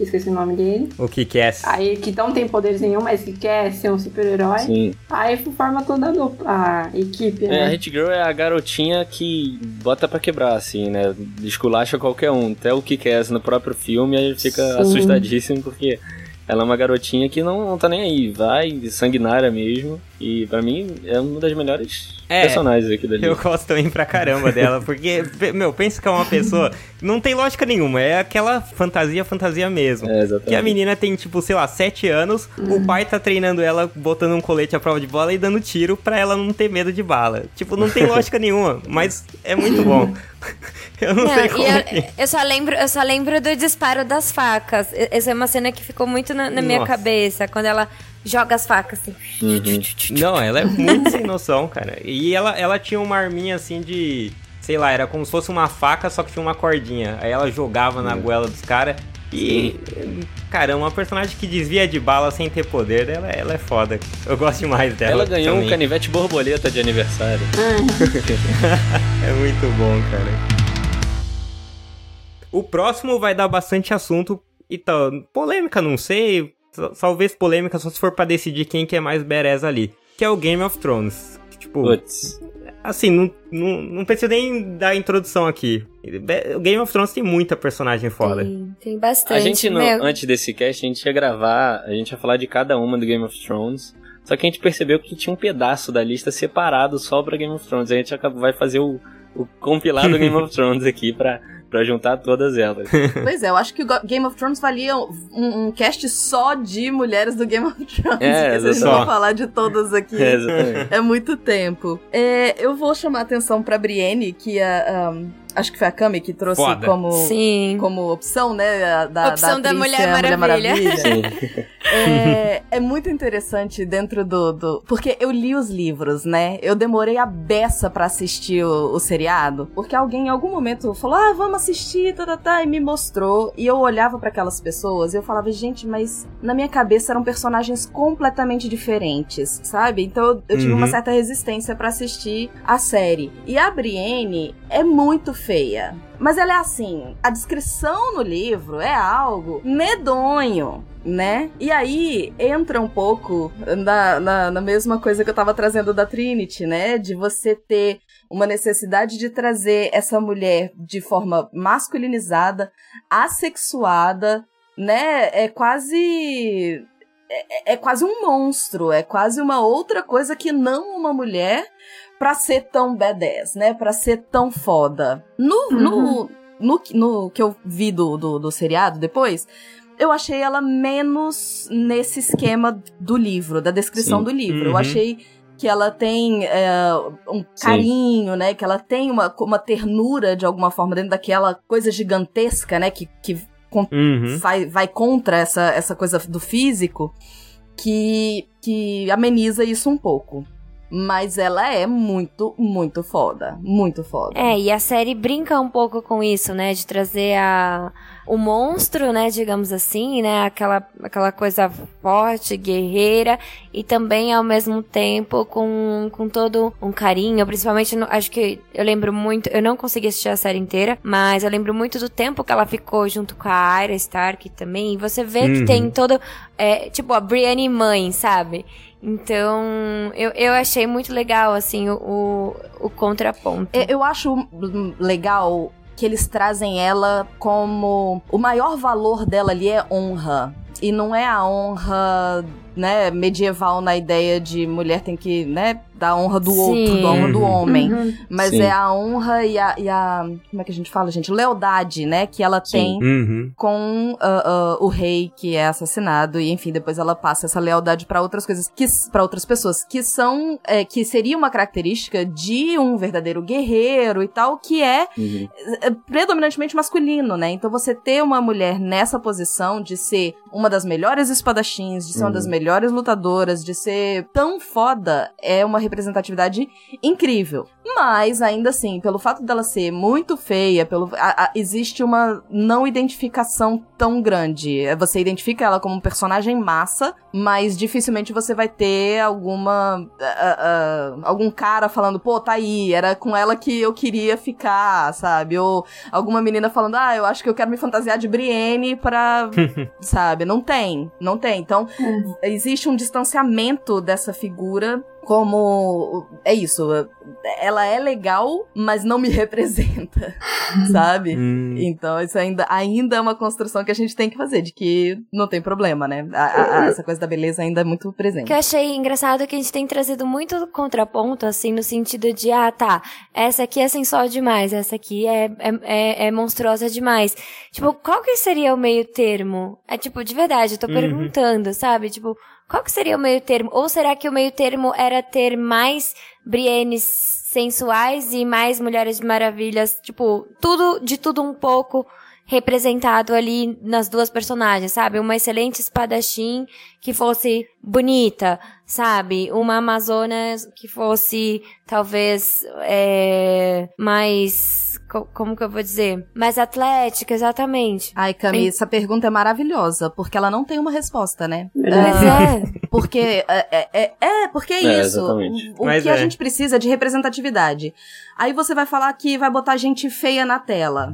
esqueci o nome dele. O que quer. Aí que não tem poderes nenhum, mas que quer ser um super-herói. Sim. Aí forma toda a, a equipe, né? É, a Hit Girl é a garotinha que bota pra quebrar, assim, né? Esculacha qualquer um. Até o que quer no próprio filme, aí fica Sim. assustadíssimo porque ela é uma garotinha que não, não tá nem aí, vai, sanguinária mesmo. E para mim é uma das melhores é, personagens aqui da Eu gosto também pra caramba dela, porque, meu, pensa que é uma pessoa. Não tem lógica nenhuma, é aquela fantasia, fantasia mesmo. É, exatamente. Que a menina tem, tipo, sei lá, 7 anos, o uhum. pai tá treinando ela, botando um colete à prova de bola e dando tiro pra ela não ter medo de bala. Tipo, não tem lógica nenhuma, mas é muito bom. Eu não, não sei como. Eu, é. eu, só lembro, eu só lembro do disparo das facas. Essa é uma cena que ficou muito na, na minha cabeça. Quando ela joga as facas assim. Uhum. Não, ela é muito sem noção, cara. E ela, ela tinha uma arminha assim de. Sei lá, era como se fosse uma faca, só que tinha uma cordinha. Aí ela jogava na uhum. goela dos caras. E, cara, uma personagem que desvia de bala sem ter poder, ela, ela é foda. Eu gosto demais dela. Ela ganhou também. um canivete borboleta de aniversário. é muito bom, cara. O próximo vai dar bastante assunto. Então, polêmica, não sei. Talvez polêmica só se for pra decidir quem que é mais badass ali. Que é o Game of Thrones. Tipo, Puts. assim, não, não, não preciso nem dar introdução aqui. O Game of Thrones tem muita personagem foda. Tem, tem bastante. A gente, no, antes desse cast, a gente ia gravar, a gente ia falar de cada uma do Game of Thrones. Só que a gente percebeu que tinha um pedaço da lista separado só pra Game of Thrones. A gente vai fazer o, o compilado Game of Thrones aqui pra para juntar todas elas. pois é, eu acho que o Game of Thrones valia um, um cast só de mulheres do Game of Thrones. É, a gente vai falar de todas aqui. É, é muito tempo. É, eu vou chamar a atenção pra Brienne, que a. Um, Acho que foi a Cami que trouxe Foda. como, Sim. como opção, né? Da, Opção da atriz Mulher ser a Maravilha. Sim. É, é muito interessante dentro do, do. Porque eu li os livros, né? Eu demorei a beça pra assistir o, o seriado. Porque alguém em algum momento falou: ah, vamos assistir, tá, tá, tá, e me mostrou. E eu olhava pra aquelas pessoas e eu falava: gente, mas na minha cabeça eram personagens completamente diferentes, sabe? Então eu, eu tive Uhum. uma certa resistência pra assistir a série. E a Brienne é muito feia. Mas ela é assim, a descrição no livro é algo medonho, né? E aí entra um pouco na, na, na mesma coisa que eu tava trazendo da Trinity, né? De você ter uma necessidade de trazer essa mulher de forma masculinizada, assexuada, né? É quase. É, é quase um monstro, é quase uma outra coisa que não uma mulher pra ser tão badass, né? Pra ser tão foda. No, no, no, no que eu vi do, do, do seriado depois, eu achei ela menos nesse esquema do livro, da descrição Sim. do livro. Eu Uhum. achei que ela tem é, um carinho, né? Que ela tem uma, uma ternura de alguma forma dentro daquela coisa gigantesca, né? Que, que con- Uhum. vai, vai contra essa, essa coisa do físico, que, que ameniza isso um pouco. Mas ela é muito, muito foda. Muito foda. É, e a série brinca um pouco com isso, né? De trazer a, o monstro, né? Digamos assim, né? Aquela, aquela coisa forte, guerreira, e também ao mesmo tempo com, com todo um carinho. Principalmente, no- acho que eu lembro muito. Eu não consegui assistir a série inteira, mas eu lembro muito do tempo que ela ficou junto com a Arya Stark também. E você vê que Uhum. tem todo. é, tipo, a Brienne mãe, sabe? Então, eu, eu achei muito legal, assim, o, o, contraponto. É, Eu acho legal que eles trazem ela como. O maior valor dela ali é honra. E não é a honra, né, medieval na ideia de mulher tem que, né, dar honra do Sim. outro, da honra do Uhum. homem. Uhum. Mas Sim. é a honra e a, e a. Como é que a gente fala, gente? Lealdade, né? Que ela Sim. tem Uhum. com ah, ah, o rei que é assassinado e enfim depois ela passa essa lealdade pra outras coisas que para outras pessoas que são é, que seria uma característica de um verdadeiro guerreiro e tal que é Uhum. é, predominantemente masculino, né? Então você ter uma mulher nessa posição de ser uma das melhores espadachins, de ser uma Uhum. das melhores lutadoras, de ser tão foda, é uma representatividade incrível. Mas, ainda assim, pelo fato dela ser muito feia, pelo, a- a- existe uma não identificação tão grande. É, Você identifica ela como um personagem massa, mas dificilmente você vai ter alguma. ah, ah, algum cara falando, pô, tá aí, era com ela que eu queria ficar, sabe? Ou alguma menina falando, ah, eu acho que eu quero me fantasiar de Brienne pra. sabe? Não tem, não tem. Então, existe um distanciamento dessa figura como é isso, ela é legal, mas não me representa, sabe? Hum. Então isso ainda, ainda é uma construção que a gente tem que fazer, de que não tem problema, né? A- a- a- essa coisa da beleza ainda é muito O presente. que eu achei engraçado é que a gente tem trazido muito contraponto, assim, no sentido de, ah, tá, essa aqui é sensual demais, essa aqui é, é, é, é monstruosa demais. Tipo, qual que seria o meio termo? É tipo, de verdade, eu tô Uhum. perguntando, sabe? Tipo, qual que seria o meio termo? Ou será que o meio termo era ter mais Briennes sensuais e mais Mulheres Maravilhas, tipo, tudo, de tudo um pouco representado ali nas duas personagens, sabe? Uma excelente espadachim que fosse bonita, sabe? Uma amazona que fosse, talvez, é, mais. Co- Como que eu vou dizer? Mais atlética, exatamente. Ai, Cami, essa pergunta é maravilhosa, porque ela não tem uma resposta, né? Mas Ah, é. Porque é, é, é, é, porque é, É, isso. exatamente. O, o Mas que é. a gente precisa é de representatividade. Aí você vai falar que vai botar gente feia na tela,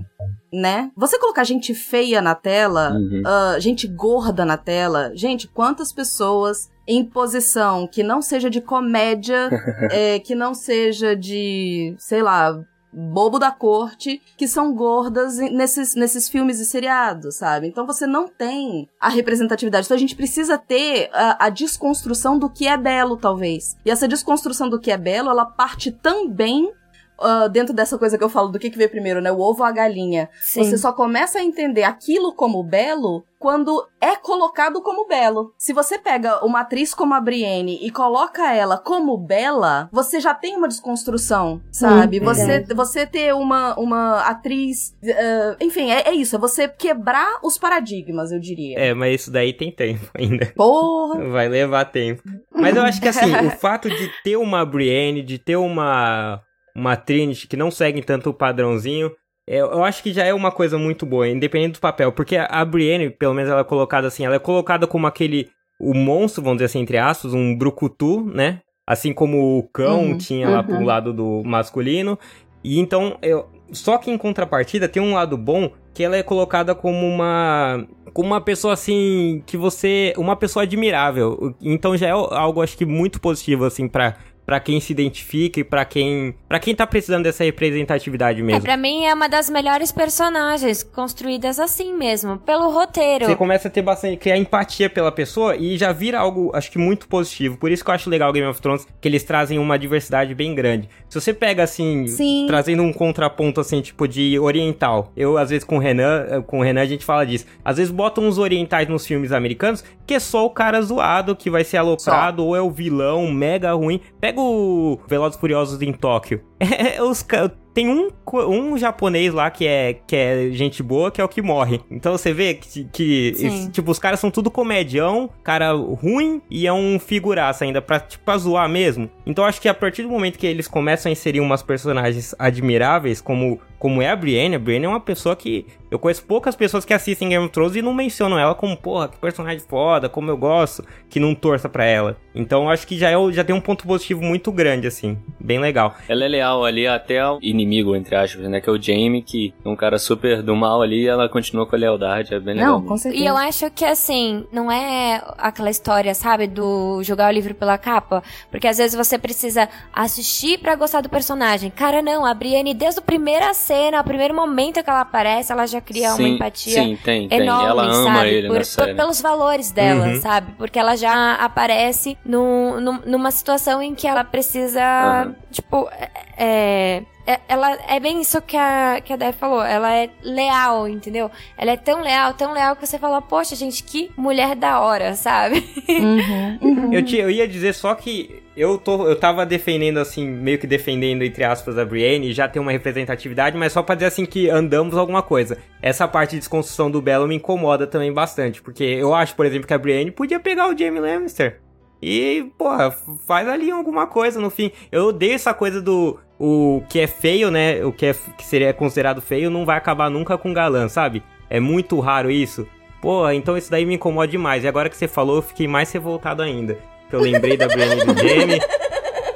né? Você colocar gente feia na tela, Uhum. ah, gente gorda na tela, gente, quantas pessoas em posição que não seja de comédia, é, que não seja de, sei lá, bobo da corte, que são gordas nesses, nesses filmes e seriados, sabe? Então você não tem a representatividade. Então a gente precisa ter a, a desconstrução do que é belo, talvez. E essa desconstrução do que é belo, ela parte também uh, dentro dessa coisa que eu falo do que, que veio primeiro, né? O ovo ou a galinha. Sim. Você só começa a entender aquilo como belo quando é colocado como belo. Se você pega uma atriz como a Brienne e coloca ela como bela, você já tem uma desconstrução, sabe? Hum, você, verdade. você ter uma, uma atriz. uh, enfim, é, é isso. É você quebrar os paradigmas, eu diria. É, mas isso daí tem tempo ainda. Porra! Vai levar tempo. Mas eu acho que assim, o fato de ter uma Brienne, de ter uma uma Trinity que não segue tanto o padrãozinho, é, eu acho que já é uma coisa muito boa, independente do papel, porque a, Brienne, pelo menos ela é colocada assim, ela é colocada como aquele o monstro, vamos dizer assim, entre aspas, um brucutu, né? Assim como o cão Uhum, tinha lá uhum. pro lado do masculino. E então, eu, só que em contrapartida tem um lado bom que ela é colocada como uma como uma pessoa assim que você uma pessoa admirável. Então já é algo acho que muito positivo assim pra para quem se identifica e pra quem para quem tá precisando dessa representatividade É, mesmo. pra mim é uma das melhores personagens construídas assim mesmo, pelo roteiro. Você começa a ter bastante criar empatia pela pessoa e já vira algo acho que muito positivo. Por isso que eu acho legal Game of Thrones que eles trazem uma diversidade bem grande. Se você pega assim, Sim. trazendo um contraponto assim, tipo de oriental. Eu às vezes com o Renan, eh, com o Renan a gente fala disso. Às vezes botam uns orientais nos filmes americanos que é só o cara zoado que vai ser aloprado ou é o vilão mega ruim. Pega o Velozes Furiosos em Tóquio. É, os ca- tem um, um japonês lá que é, que é gente boa, que é o que morre. Então você vê que, que esse- tipo, os caras são tudo comedião, cara ruim e é um figuraça ainda, pra, tipo, pra zoar mesmo. Então acho que a partir do momento que eles começam a inserir umas personagens admiráveis, como, como é a Brienne, a Brienne é uma pessoa que eu conheço poucas pessoas que assistem Game of Thrones e não mencionam ela como, porra, que personagem foda, como eu gosto, que não torça pra ela. Então acho que já, é, já tem um ponto positivo muito grande, assim, bem legal. Ela é leal ali até ao inimigo, entre aspas, né? Que é o Jaime, que é um cara super do mal ali e ela continua com a lealdade. É bem legal. Não, com certeza. E eu acho que assim, não é aquela história, sabe, do jogar o livro pela capa, porque às vezes você precisa assistir pra gostar do personagem. Cara, não, a Brienne desde a primeira cena, o primeiro momento que ela aparece, ela já cria uma Sim, empatia Sim, tem, tem. enorme, Ela ama sabe? ele Por- na série. por- pelos valores dela, Uhum. sabe? Porque ela já aparece no, no- numa situação em que ela precisa, Aham. tipo, é, é- ela é bem isso que a, que a Deb falou. Ela é leal, entendeu? Ela é tão leal, tão leal que você fala, poxa, gente, que mulher da hora, sabe? Uhum, uhum. Eu, te- eu ia dizer só que eu, tô, eu tava defendendo, assim, meio que defendendo, entre aspas, a Brienne, já tem uma representatividade, mas só pra dizer, assim, que andamos alguma coisa. Essa parte de desconstrução do Belo me incomoda também bastante, porque eu acho, por exemplo, que a Brienne podia pegar o Jaime Lannister. E, porra, faz ali alguma coisa no fim. Eu odeio essa coisa do. O que é feio, né? O que, é, que seria considerado feio não vai acabar nunca com galã, sabe? É muito raro isso. Pô, então isso daí me incomoda demais. E agora que você falou, eu fiquei mais revoltado ainda. Que eu lembrei da Brienne e do Jamie.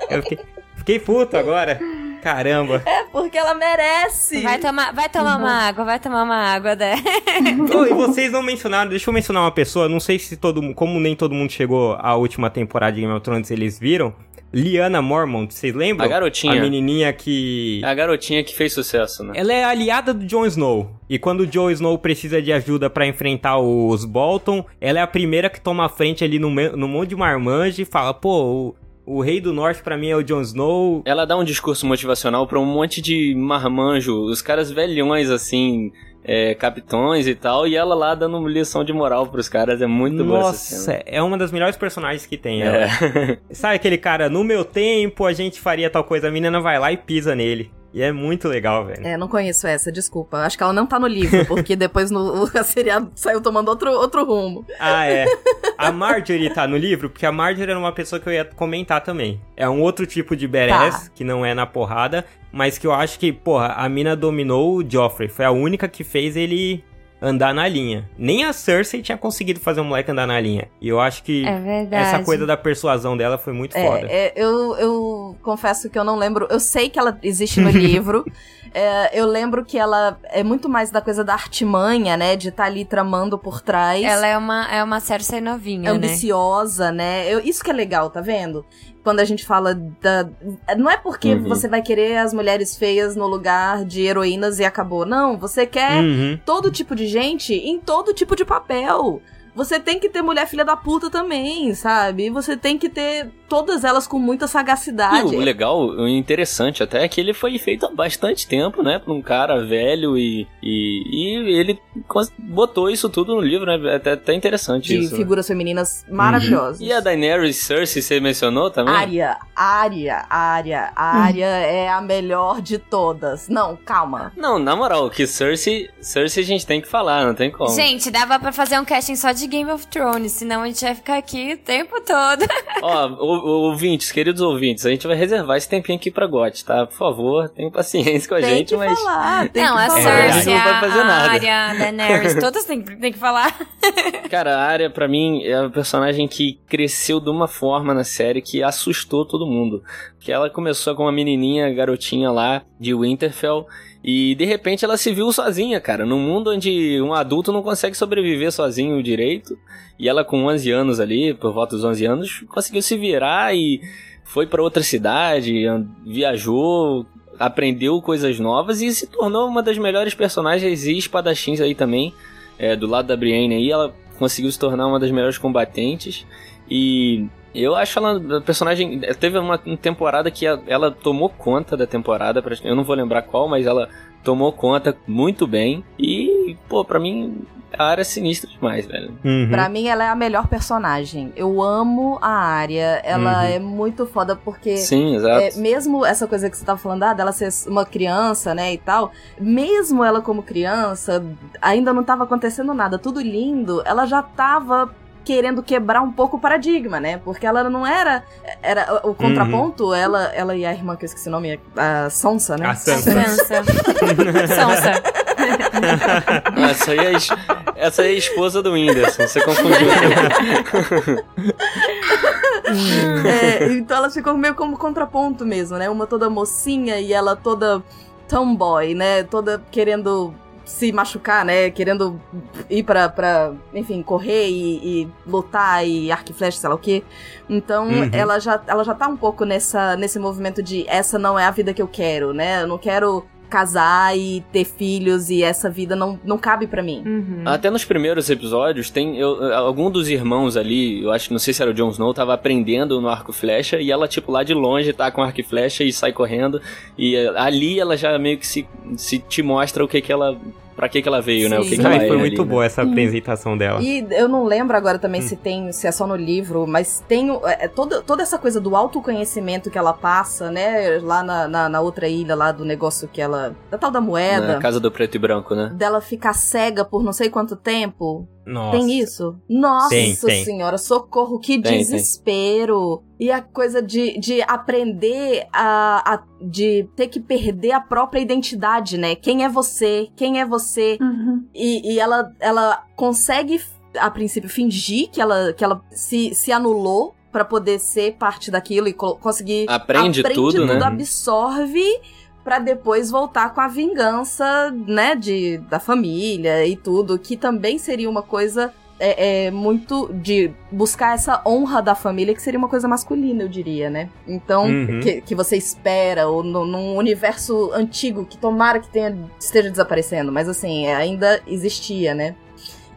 Eu fiquei, fiquei puto agora. Caramba. É porque ela merece. Vai tomar, vai tomar uma água, vai tomar uma água. Ô, e vocês não mencionaram, deixa eu mencionar uma pessoa, não sei se todo mu- como nem todo mundo chegou à última temporada de Game of Thrones, eles viram. Liana Mormont, vocês lembram? A garotinha. A menininha que... É a garotinha que fez sucesso, né? Ela é aliada do Jon Snow. E quando o Jon Snow precisa de ajuda pra enfrentar os Bolton, ela é a primeira que toma a frente ali no, no monte de marmanjo e fala: pô, o, o rei do norte pra mim é o Jon Snow. Ela dá um discurso motivacional pra um monte de marmanjo, os caras velhões assim, é, capitões e tal, e ela lá dando lição de moral pros caras. É muito boa essa cena. Nossa, é uma das melhores personagens que tem. Ela. É. Sabe aquele cara, no meu tempo a gente faria tal coisa, a menina vai lá e pisa nele. E é muito legal, velho. É, não conheço essa, desculpa. Acho que ela não tá no livro, porque depois no, a seriado saiu tomando outro, outro rumo. Ah, é. A Marjorie tá no livro, porque a Marjorie era uma pessoa que eu ia comentar também. É um outro tipo de badass, Tá. que não é na porrada, mas que eu acho que, porra, a mina dominou o Joffrey. Foi a única que fez ele andar na linha. Nem a Cersei tinha conseguido fazer o moleque andar na linha. E eu acho que É essa coisa da persuasão dela foi muito foda. É, é, eu, eu confesso que eu não lembro. Eu sei que ela existe no livro. É, eu lembro que ela é muito mais da coisa da artimanha, né? De estar ali tramando por trás. Ela é uma, é uma Cersei novinha, é né? ambiciosa, né? Eu- isso que é legal, tá vendo? Quando a gente fala da. Não é porque Uhum. você vai querer as mulheres feias no lugar de heroínas e acabou. Não, você quer Uhum. todo tipo de gente em todo tipo de papel. Você tem que ter mulher filha da puta também, sabe? Você tem que ter todas elas com muita sagacidade. E o legal, o interessante até é que ele foi feito há bastante tempo, né? Pra um cara velho e, e, e ele botou isso tudo no livro, né? É até, até interessante de isso. De figuras né? femininas maravilhosas. Uhum. E a Daenerys Cersei, você mencionou também? Arya, Arya, Arya, Arya hum. é a melhor de todas. Não, calma. Não, na moral, que Cersei, Cersei a gente tem que falar, não tem como. Gente, dava pra fazer um casting só de Game of Thrones, senão a gente vai ficar aqui o tempo todo. Ó, ouvintes, queridos ouvintes, a gente vai reservar esse tempinho aqui pra GOT, tá? Por favor, tenham paciência com a tem gente, que mas. Falar, tem não, que a falar. Cersei, não vai fazer a nada. Arya, Daenerys, todas têm, têm que falar. Cara, a Arya, pra mim, é a personagem que cresceu de uma forma na série que assustou todo mundo. Que ela começou com uma menininha, garotinha lá de Winterfell. E de repente ela se viu sozinha, cara, num mundo onde um adulto não consegue sobreviver sozinho direito. E ela com 11 anos ali, por volta dos 11 anos, conseguiu se virar e foi para outra cidade, viajou, aprendeu coisas novas e se tornou uma das melhores personagens e espadachins aí também. É, do lado da Brienne aí, ela conseguiu se tornar uma das melhores combatentes. E eu acho ela a personagem. Teve uma temporada que ela tomou conta da temporada. Eu não vou lembrar qual, mas ela tomou conta muito bem. E, pô, pra mim, a área é sinistra demais, velho. Uhum. Pra mim, ela é a melhor personagem. Eu amo a área. Ela uhum. é muito foda porque. Sim, exato. É, mesmo essa coisa que você tava falando, ah, dela ser uma criança, né, e tal. Mesmo ela como criança, ainda não tava acontecendo nada, tudo lindo. Ela já tava querendo quebrar um pouco o paradigma, né? Porque ela não era. era o contraponto, uhum. ela, ela e a irmã, que eu esqueci o nome, a Sonsa, né? A Sansa. Sansa. Sonsa. essa, aí é, essa aí é a esposa do Whindersson, você confundiu. é, então ela ficou meio como contraponto mesmo, né? Uma toda mocinha e ela toda tomboy, né? Toda querendo se machucar, né? Querendo ir pra, pra enfim, correr e, e lutar e arco e flecha, sei lá o quê. Então, uhum. ela, já, ela já tá um pouco nessa, nesse movimento de essa não é a vida que eu quero, né? Eu não quero casar e ter filhos e essa vida não, não cabe para mim. Uhum. Até nos primeiros episódios, tem eu, algum dos irmãos ali, eu acho, não sei se era o Jon Snow, tava aprendendo no arco e flecha e ela, tipo, lá de longe tá com arco e flecha e sai correndo. E ali ela já meio que se, se te mostra o que que ela pra que, que ela veio, Sim. né? O que, que ela foi é muito ali, boa né? essa apresentação dela. E eu não lembro agora também hum. se tem, se é só no livro, mas tem é, toda, toda essa coisa do autoconhecimento que ela passa, né? Lá na, na, na, outra ilha lá do negócio que ela. Da tal da moeda. Na casa do preto e branco, né? Dela ficar cega por não sei quanto tempo. Nossa. Tem isso? Nossa tem, tem. senhora, socorro, que tem, desespero. E a coisa de, de aprender a, a, de ter que perder a própria identidade, né? Quem é você? Quem é você? Uhum. E, e ela, ela consegue, a princípio, fingir que ela, que ela se, se anulou para poder ser parte daquilo e conseguir. Aprende, aprende tudo, tudo, né? absorve para depois voltar com a vingança, né, de, da família e tudo, que também seria uma coisa é, é, muito de buscar essa honra da família, que seria uma coisa masculina, eu diria, né? Então, Uhum. que, que você espera, ou no, num universo antigo, que tomara que tenha, esteja desaparecendo, mas assim, é, ainda existia, né?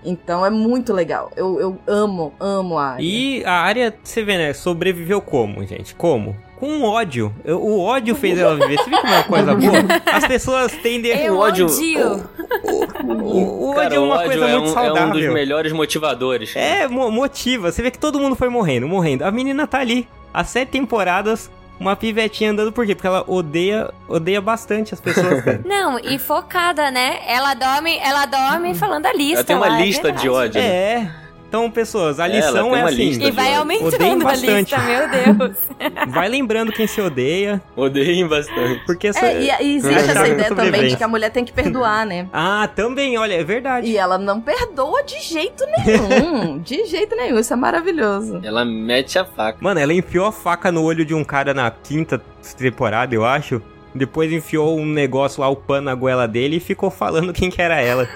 Então é muito legal. Eu, eu amo, amo a área. E a área, você vê, né? Sobreviveu como, gente? Como? Com ódio. Eu- O ódio fez ela viver. Você viu como é uma coisa boa? As pessoas tendem. Eu o ódio-. O, o Cara, ódio é uma o ódio coisa é muito um, é um dos saudável. melhores motivadores. É, mo- motiva. Você vê que todo mundo foi morrendo, morrendo. A menina tá ali. Há sete temporadas, uma pivetinha andando por quê? Porque ela odeia, odeia bastante as pessoas. cara. Não, e focada, né? Ela dorme, ela dorme falando a lista. Ela tem uma lá, é lista de verdade. ódio. né? é. Então, pessoas, a É, lição é assim. lista E vai aumentando a bastante. lista, meu Deus. Vai lembrando quem se odeia, Odeiem bastante. porque essa... É, e, e existe essa que ideia também de que a mulher tem que perdoar, né? Ah, também, olha, é verdade. E ela não perdoa de jeito nenhum. de jeito nenhum. Isso é maravilhoso. Ela mete a faca. Mano, ela enfiou a faca no olho de um cara na quinta temporada, eu acho. Depois enfiou um negócio lá, o pano na goela dele e ficou falando quem que era ela.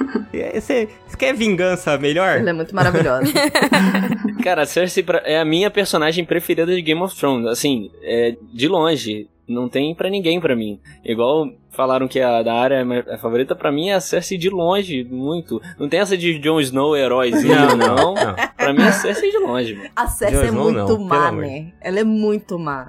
Você quer vingança melhor? Ela é muito maravilhosa. Cara, a Cersei é a minha personagem preferida de Game of Thrones. Assim, é, de longe. Não tem para ninguém para mim. Igual falaram que a da área é a favorita, para mim é a Cersei de longe, muito. Não tem essa de Jon Snow heróizinho, não. não. não. Pra mim é a Cersei de longe. Mano. A Cersei é muito má, né? Ela é muito má.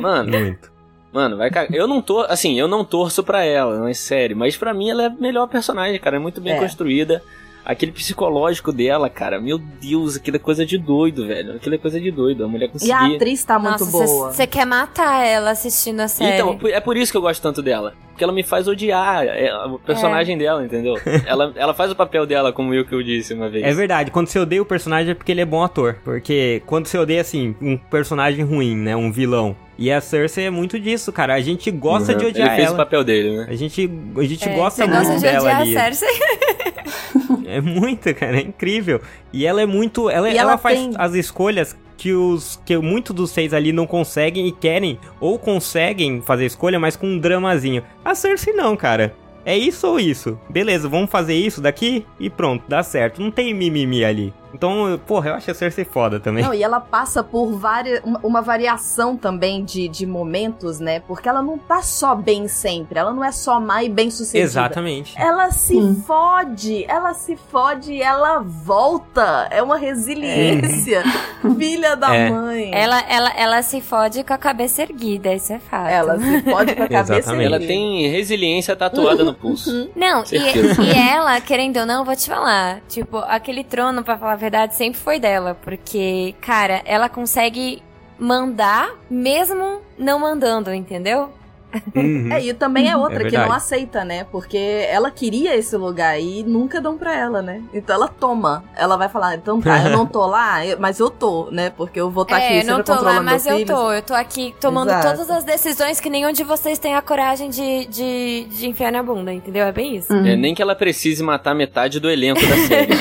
Mano, muito. Mano, vai cagar. Eu não tô, assim, eu não torço pra ela, não é sério. Mas pra mim ela é a melhor personagem, cara. É muito bem é. construída. Aquele psicológico dela, cara, meu Deus, aquilo é coisa de doido, velho. Aquilo é coisa de doido. A mulher conseguia. E a atriz tá muito Nossa, boa. Você quer matar ela assistindo a série. Então, é por isso que eu gosto tanto dela. Porque ela me faz odiar é, o personagem é. dela, entendeu? ela, ela faz o papel dela, como eu que eu disse uma vez. É verdade, quando você odeia o personagem é porque ele é bom ator. Porque quando você odeia, assim, um personagem ruim, né? Um vilão. E a Cersei é muito disso, cara. A gente gosta uhum. de odiar ela. Ele fez o papel dele, né? A gente, a gente é, gosta muito gosta de dela odiar ali. A Cersei. é muito, cara. É incrível. E ela é muito... Ela, ela, ela, faz tem... as escolhas que os que muitos dos seis ali não conseguem e querem ou conseguem fazer escolha, mas com um dramazinho. A Cersei não, cara. É isso ou isso? Beleza, vamos fazer isso daqui e pronto, dá certo. Não tem mimimi ali. Então, porra, eu acho a Cersei foda também. Não, e ela passa por várias, uma, variação também de, de momentos, né? Porque ela não tá só bem sempre. Ela não é só má e bem sucedida. Exatamente. Ela se hum. fode. Ela se fode e ela volta. É uma resiliência. Filha da é. mãe. Ela, ela, ela se fode com a cabeça erguida, isso é fato. Ela se fode com a cabeça Exatamente. erguida. Ela tem resiliência tatuada no pulso. Não, e, e, ela, querendo ou não, vou te falar. Tipo, aquele trono, pra falar verdade, sempre foi dela. Porque, cara, ela consegue mandar mesmo não mandando, entendeu? Uhum. É, e também é outra é que não aceita, né? Porque ela queria esse lugar e nunca dão pra ela, né? Então ela toma. Ela vai falar, então tá, eu não tô lá, mas eu tô, né? Porque eu vou estar tá é, aqui não tô lá, mas eu filhos. tô. Eu tô aqui tomando Exato. todas as decisões que nenhum de vocês tem a coragem de, de, de enfiar na bunda, entendeu? É bem isso. Uhum. É, nem que ela precise matar metade do elenco da série,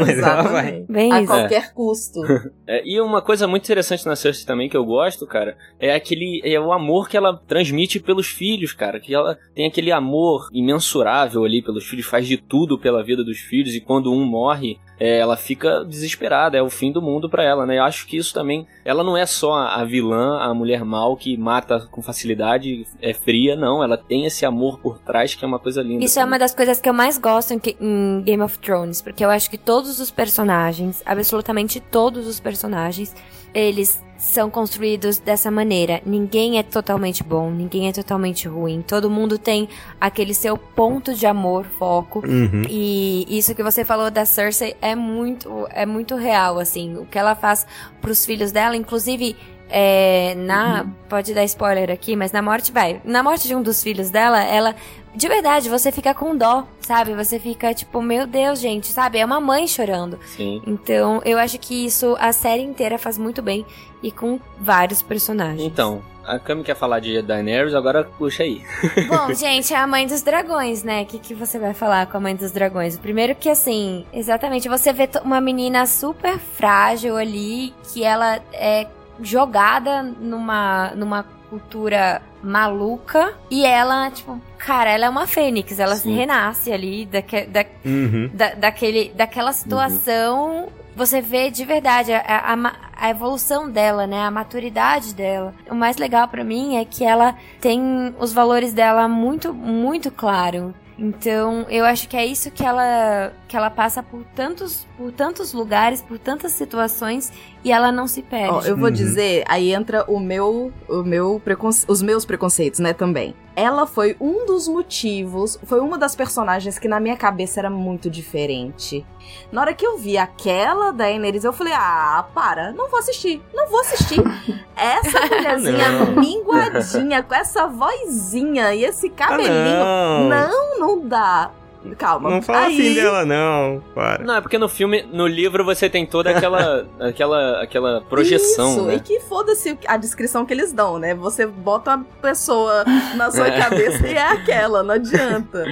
mas ela vai. Bem a isso. qualquer custo. É, e uma coisa muito interessante na Cersei também, que eu gosto, cara, é aquele... É o amor que ela transmite pelos filhos cara, que ela tem aquele amor imensurável ali pelos filhos, faz de tudo pela vida dos filhos e quando um morre, é, ela fica desesperada, é o fim do mundo para ela, né? Eu acho que isso também, ela não é só a vilã, a mulher mal que mata com facilidade, é fria, não, ela tem esse amor por trás que é uma coisa linda. Isso é uma das coisas que eu mais gosto em, em Game of Thrones, porque eu acho que todos os personagens, absolutamente todos os personagens, eles são construídos dessa maneira. Ninguém é totalmente bom, ninguém é totalmente ruim. Todo mundo tem aquele seu ponto de amor, foco. Uhum. E isso que você falou da Cersei é muito, é muito real, assim. O que ela faz pros filhos dela, inclusive. É, na. Pode dar spoiler aqui, mas na morte, vai. Na morte de um dos filhos dela, ela de verdade, você fica com dó, sabe? Você fica tipo, meu Deus, gente, sabe? É uma mãe chorando. Sim. Então, eu acho que isso a série inteira faz muito bem e com vários personagens. Então, a Cami quer falar de Daenerys, agora puxa aí. Bom, gente, é a mãe dos dragões, né? O que, que você vai falar com a mãe dos dragões? Primeiro que, assim, exatamente, você vê uma menina super frágil ali, que ela é jogada numa, numa cultura maluca e ela, tipo, cara, ela é uma fênix, ela Sim. renasce ali daque, da, uhum. da, daquele, daquela situação. Uhum. Você vê de verdade a, a, a, evolução dela, né? A maturidade dela. O mais legal para mim é que ela tem os valores dela muito, muito claro. Então, eu acho que é isso que ela que ela passa por tantos por tantos lugares, por tantas situações e ela não se perde. Oh, eu vou uhum. dizer, aí entra o meu o meu preconce... os meus preconceitos, né, também. Ela foi um dos motivos, foi uma das personagens que na minha cabeça era muito diferente. Na hora que eu vi aquela da Daenerys, eu falei: "Ah, para, não vou assistir. Não vou assistir. Essa mulherzinha minguadinha com essa vozinha e esse cabelinho, ah, não. não, não dá. Calma. Não fala Aí... assim dela, não. Para. Não, é porque no filme, no livro, você tem toda aquela, aquela, aquela projeção. Isso, né? e que foda-se a descrição que eles dão, né? Você bota a pessoa na sua cabeça e é aquela, não adianta.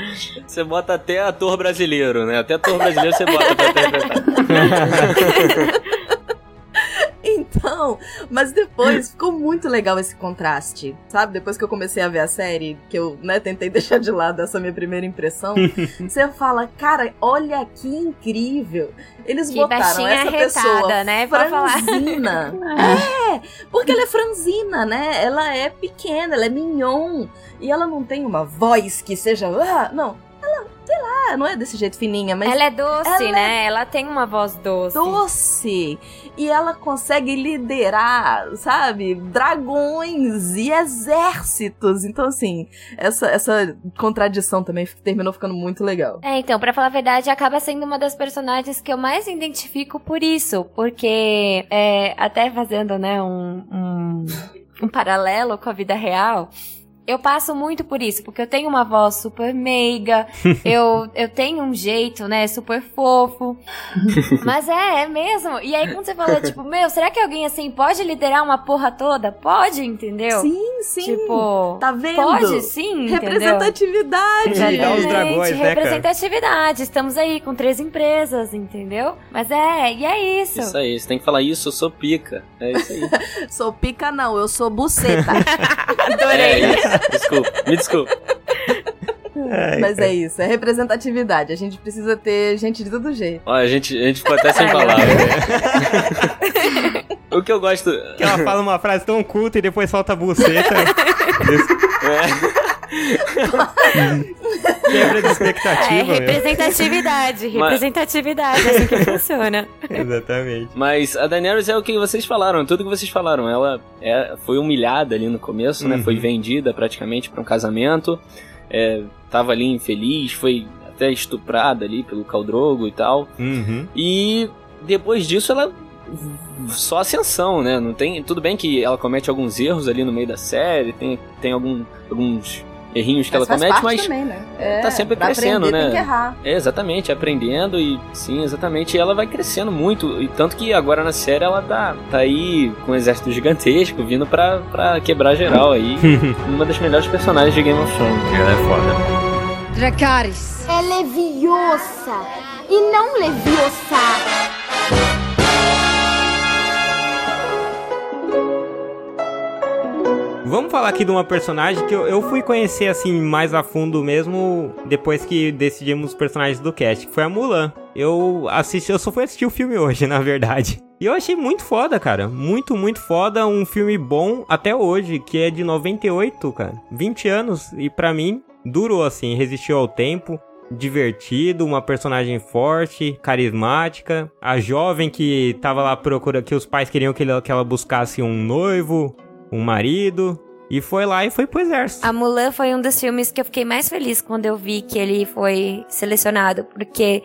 Você bota até ator brasileiro, né? Até ator brasileiro você bota pra interpretar. Então, mas depois ficou muito legal esse contraste, sabe? Depois que eu comecei a ver a série, que eu, né, tentei deixar de lado essa minha primeira impressão, você fala, cara, olha que incrível. Eles Que botaram essa arretada, pessoa né, franzina. é, porque ela é franzina, né? Ela é pequena, ela é mignon. E ela não tem uma voz que seja. Ah, não. Ela, sei lá, não é desse jeito fininha, mas ela é doce, ela é né? Ela tem uma voz doce. doce. E ela consegue liderar, sabe, dragões e exércitos. Então, assim, essa, essa contradição também terminou ficando muito legal. É, então, pra falar a verdade, acaba sendo uma das personagens que eu mais identifico por isso. Porque, é, até fazendo, né, um, um, um paralelo com a vida real, eu passo muito por isso, porque eu tenho uma voz super meiga, eu, eu tenho um jeito, né, super fofo. Mas é, é mesmo. E aí quando você fala, tipo, meu, será que alguém assim pode liderar uma porra toda? Pode, entendeu? Sim, sim. Tipo, tá vendo? pode sim, entendeu? Representatividade. Liderar os dragões, né, cara? representatividade. Estamos aí com três empresas, entendeu? Mas é, e é isso. Isso aí, você tem que falar isso, eu sou pica. É isso aí. Sou pica, não, eu sou buceta. É isso. Desculpa, me desculpa. Ai, Mas cara. é isso, é representatividade. A gente precisa ter gente de todo jeito. Olha, a gente, a gente ficou até sem palavras. o que eu gosto. Que ela fala uma frase tão culta e depois solta a buceta. Quebra de É, expectativa, meu. representatividade, Mas- representatividade, é assim que funciona. Exatamente. Mas a Daenerys é o que vocês falaram, tudo que vocês falaram. Ela é- foi humilhada ali no começo, né? Uhum. Foi vendida praticamente pra um casamento. É, tava ali infeliz, foi até estuprada ali pelo Caldrogo e tal. Uhum. E depois disso ela só ascensão, né? Não tem, tudo bem que ela comete alguns erros ali no meio da série, tem, tem algum, alguns errinhos que Mas ela faz comete, parte mas também, né? É, tá sempre pra crescendo, aprender, né? Tem que errar. é exatamente aprendendo e sim, exatamente, e ela vai crescendo muito, e tanto que agora na série ela tá, tá aí com um exército gigantesco vindo pra, pra quebrar geral aí, uma das melhores personagens de Game of Thrones. Ela é foda. Dracarys. É leviosa e não leviosa. Vamos falar aqui de uma personagem que eu, eu fui conhecer assim mais a fundo mesmo depois que decidimos os personagens do cast, que foi a Mulan. Eu assisti, eu só fui assistir o filme hoje, na verdade. E eu achei muito foda, cara. Muito, muito foda. Um filme bom até hoje, que é de 98, cara. 20 anos. E pra mim, durou assim, resistiu ao tempo. Divertido, uma personagem forte, carismática. A jovem que tava lá procurando, que os pais queriam que, ele- que ela buscasse um noivo, um marido. E foi lá e foi pro exército. A Mulan foi um dos filmes que eu fiquei mais feliz quando eu vi que ele foi selecionado, porque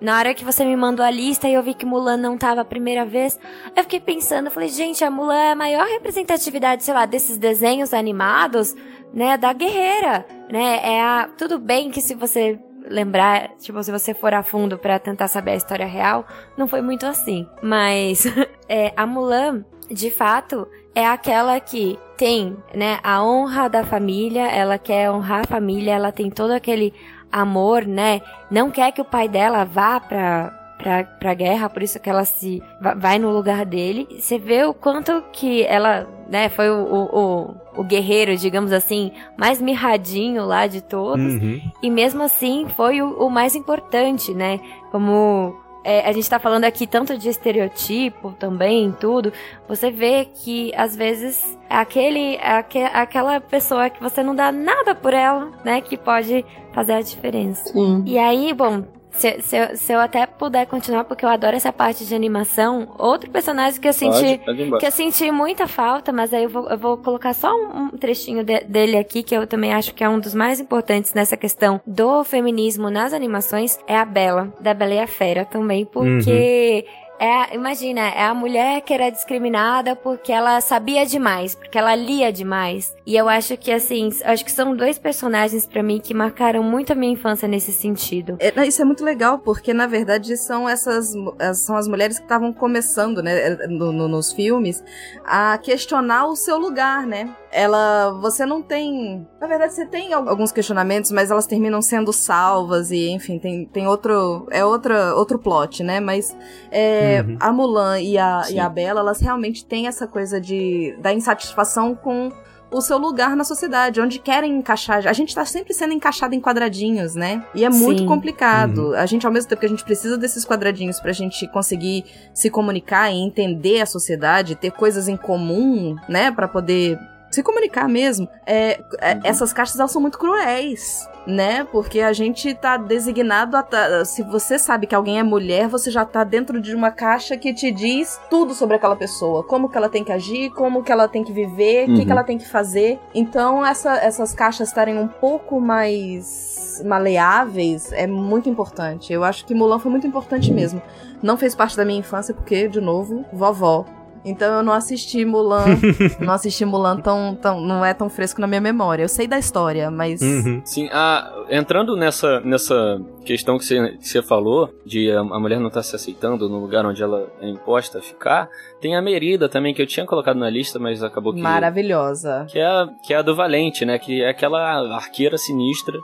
na hora que você me mandou a lista e eu vi que Mulan não tava a primeira vez, eu fiquei pensando, falei, gente, a Mulan é a maior representatividade, sei lá, desses desenhos animados, né, da guerreira, né? É a tudo bem que se você lembrar, tipo, se você for a fundo pra tentar saber a história real, não foi muito assim, mas é, a Mulan, de fato, é aquela que tem, né, a honra da família, ela quer honrar a família, ela tem todo aquele amor, né? Não quer que o pai dela vá pra, pra, pra guerra, por isso que ela se va- vai no lugar dele. Você vê o quanto que ela, né, foi o, o, o, o guerreiro, digamos assim, mais mirradinho lá de todos. Uhum. E mesmo assim foi o, o mais importante, né? Como é, a gente tá falando aqui tanto de estereotipo também, tudo. Você vê que às vezes aquele, aque, aquela pessoa que você não dá nada por ela, né? Que pode fazer a diferença. Sim. E aí, bom, se, se, eu- se eu até puder continuar, porque eu adoro essa parte de animação, outro personagem que eu senti Pode, pode que eu senti muita falta, mas aí eu vou, eu vou colocar só um, um trechinho de- dele aqui, que eu também acho que é um dos mais importantes nessa questão do feminismo nas animações, é a Bela, da Bela e a Fera também, porque... É, imagina, é a mulher que era discriminada porque ela sabia demais, porque ela lia demais. E eu acho que, assim, acho que são dois personagens pra mim que marcaram muito a minha infância nesse sentido. É, isso é muito legal, porque na verdade são essas as- são as mulheres que estavam começando, né, no- no- nos filmes, a questionar o seu lugar, né? Ela. Você não tem. Na verdade, você tem alguns questionamentos, mas elas terminam sendo salvas e, enfim, tem, tem outro. É outra, outro plot, né? Mas é, uhum. a Mulan e a, e a Bela, elas realmente têm essa coisa de. da insatisfação com o seu lugar na sociedade, onde querem encaixar. A gente tá sempre sendo encaixado em quadradinhos, né? E é Sim. muito complicado. Uhum. A gente, ao mesmo tempo que a gente precisa desses quadradinhos pra gente conseguir se comunicar e entender a sociedade, ter coisas em comum, né? para poder se comunicar mesmo. É, é, uhum. Essas caixas elas são muito cruéis, né? Porque a gente tá designado a. Se você sabe que alguém é mulher, você já tá dentro de uma caixa que te diz tudo sobre aquela pessoa. Como que ela tem que agir, como que ela tem que viver, o uhum. que, que ela tem que fazer. Então, essa, essas caixas estarem um pouco mais maleáveis é muito importante. Eu acho que Mulan foi muito importante mesmo. Não fez parte da minha infância porque, de novo, vovó. Então eu não assisti Mulan. não assisti Mulan tão, tão. Não é tão fresco na minha memória. Eu sei da história, mas. Uhum. Sim, a, entrando nessa, nessa questão que você, que você falou, de a, a mulher não estar tá se aceitando no lugar onde ela é imposta a ficar, tem a Merida também, que eu tinha colocado na lista, mas acabou que. Maravilhosa. Que é, a, que é a do Valente, né? Que é aquela arqueira sinistra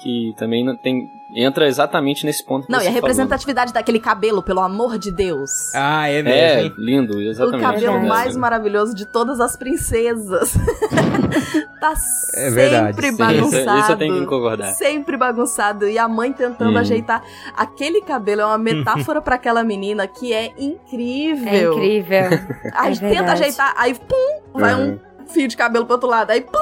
que também tem entra exatamente nesse ponto. Não, e a representatividade falou. daquele cabelo, pelo amor de Deus. Ah, é mesmo. É, lindo, exatamente. O cabelo é mais maravilhoso de todas as princesas. tá é verdade, sempre bagunçado. Isso, isso eu tenho que concordar. Sempre bagunçado. E a mãe tentando hum. ajeitar. Aquele cabelo é uma metáfora para aquela menina que é incrível. É incrível. Aí é tenta ajeitar, aí pum, vai uhum. um fio de cabelo pro outro lado. Aí, pum!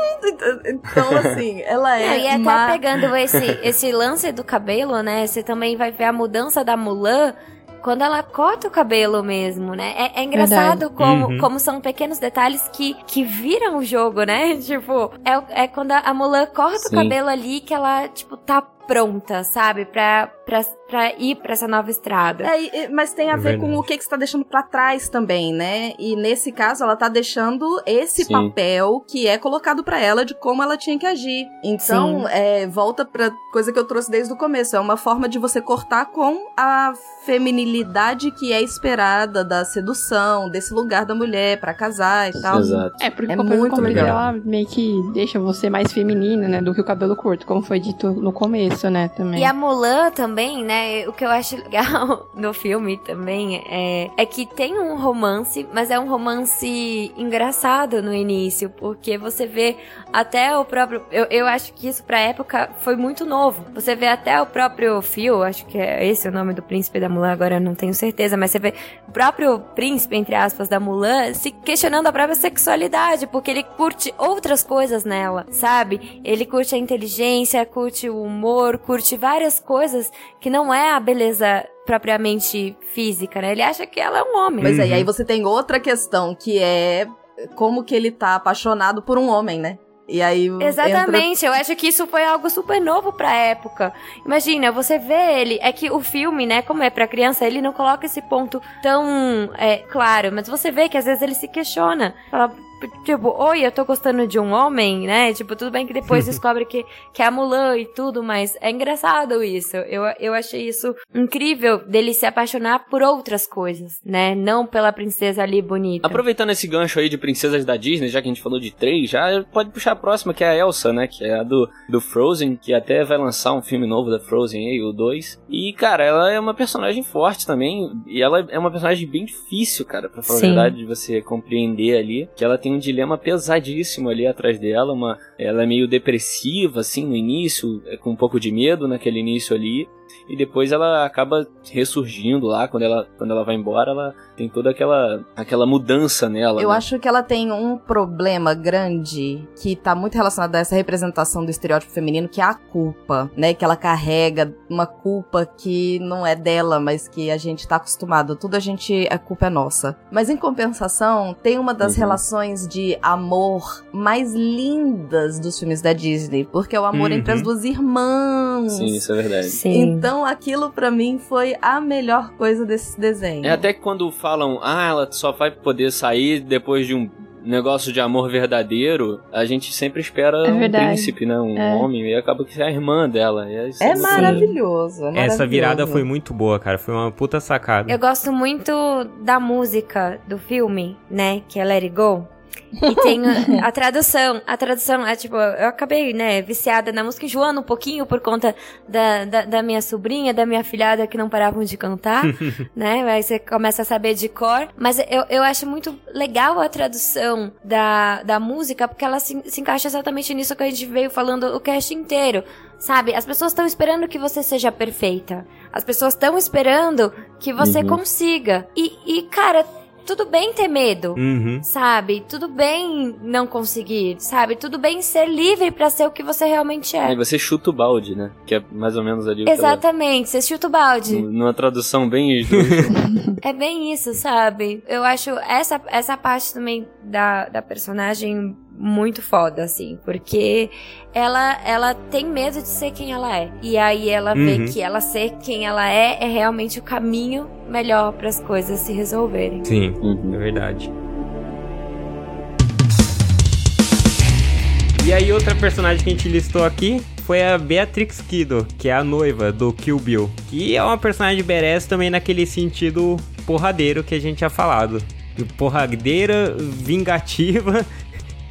Então, assim, ela é. Não, e até uma... pegando esse, esse lance do cabelo, né? Você também vai ver a mudança da Mulan quando ela corta o cabelo mesmo, né? É, é engraçado como, uhum. como são pequenos detalhes que, que viram o jogo, né? Tipo, é, é quando a Mulan corta Sim. o cabelo ali que ela, tipo, tá pronta, sabe? Pra, pra, pra ir pra essa nova estrada. É, mas tem a ver Verdade. com o que, que você tá deixando pra trás também, né? E nesse caso, ela tá deixando esse Sim. papel que é colocado para ela de como ela tinha que agir. Então, é, volta pra coisa que eu trouxe desde o começo. É uma forma de você cortar com a feminilidade que é esperada da sedução, desse lugar da mulher para casar e tal. Exato. É, porque é muito legal. ela meio que deixa você mais feminina, né, do que o cabelo curto, como foi dito no começo, né, também. E a Mulan também, né, o que eu acho legal no filme também é, é que tem um romance, mas é um romance engraçado no início, porque você vê até o próprio, eu, eu acho que isso pra época foi muito novo. Você vê até o próprio Phil, acho que é esse o nome do príncipe da Mulan, agora não tenho certeza, mas você vê o próprio príncipe, entre aspas, da Mulan se questionando a própria sexualidade, porque ele curte outras coisas nela, sabe? Ele curte a inteligência, curte o humor, curte várias coisas que não é a beleza propriamente física, né? Ele acha que ela é um homem. Pois é, e aí você tem outra questão que é como que ele tá apaixonado por um homem, né? E aí. Exatamente, entra... eu acho que isso foi algo super novo pra época. Imagina, você vê ele. É que o filme, né, como é pra criança, ele não coloca esse ponto tão é, claro, mas você vê que às vezes ele se questiona. Fala, tipo, oi, eu tô gostando de um homem, né? Tipo, tudo bem que depois descobre que, que é a Mulan e tudo, mas é engraçado isso. Eu, eu achei isso incrível dele se apaixonar por outras coisas, né? Não pela princesa ali bonita. Aproveitando esse gancho aí de princesas da Disney, já que a gente falou de três, já pode puxar a próxima, que é a Elsa, né? Que é a do, do Frozen, que até vai lançar um filme novo da Frozen aí, o 2. E, cara, ela é uma personagem forte também, e ela é uma personagem bem difícil, cara, pra falar a verdade, de você compreender ali, que ela tem tem um dilema pesadíssimo ali atrás dela. Uma, ela é meio depressiva, assim, no início, é com um pouco de medo naquele início ali e depois ela acaba ressurgindo lá quando ela, quando ela vai embora, ela tem toda aquela aquela mudança nela. Eu né? acho que ela tem um problema grande que tá muito relacionado a essa representação do estereótipo feminino, que é a culpa, né? Que ela carrega uma culpa que não é dela, mas que a gente tá acostumado. Tudo a gente a culpa é nossa. Mas em compensação, tem uma das uhum. relações de amor mais lindas dos filmes da Disney, porque é o amor uhum. entre as uhum. duas irmãs. Sim, isso é verdade. Sim. Então aquilo para mim foi a melhor coisa desse desenho. É até que quando falam, ah, ela só vai poder sair depois de um negócio de amor verdadeiro, a gente sempre espera é um príncipe, né? Um é. homem, e acaba que é a irmã dela. É, é maravilhoso, é Essa virada foi muito boa, cara. Foi uma puta sacada. Eu gosto muito da música do filme, né? Que é Let It Go. E tem a tradução. A tradução é tipo, eu acabei, né, viciada na música, enjoando um pouquinho por conta da, da, da minha sobrinha, da minha filhada que não paravam de cantar, né? Aí você começa a saber de cor. Mas eu, eu acho muito legal a tradução da, da música, porque ela se, se encaixa exatamente nisso que a gente veio falando o cast inteiro. Sabe? As pessoas estão esperando que você seja perfeita. As pessoas estão esperando que você Uhum. consiga. E, e, cara, tudo bem ter medo. Uhum. Sabe? Tudo bem não conseguir, sabe? Tudo bem ser livre pra ser o que você realmente Aí é. você chuta o balde, né? Que é mais ou menos ali. Exatamente, você chuta o balde. Numa tradução bem. É bem isso, sabe? Eu acho essa, essa parte também da, da personagem muito foda, assim, porque ela, ela tem medo de ser quem ela é. E aí ela vê Uhum. que ela ser quem ela é é realmente o caminho melhor para as coisas se resolverem. Sim, é Uhum. verdade. E aí outra personagem que a gente listou aqui foi a Beatrix Kido, que é a noiva do Kill Bill. Que é uma personagem badass também naquele sentido porradeiro que a gente tinha falado. De Porradeira, vingativa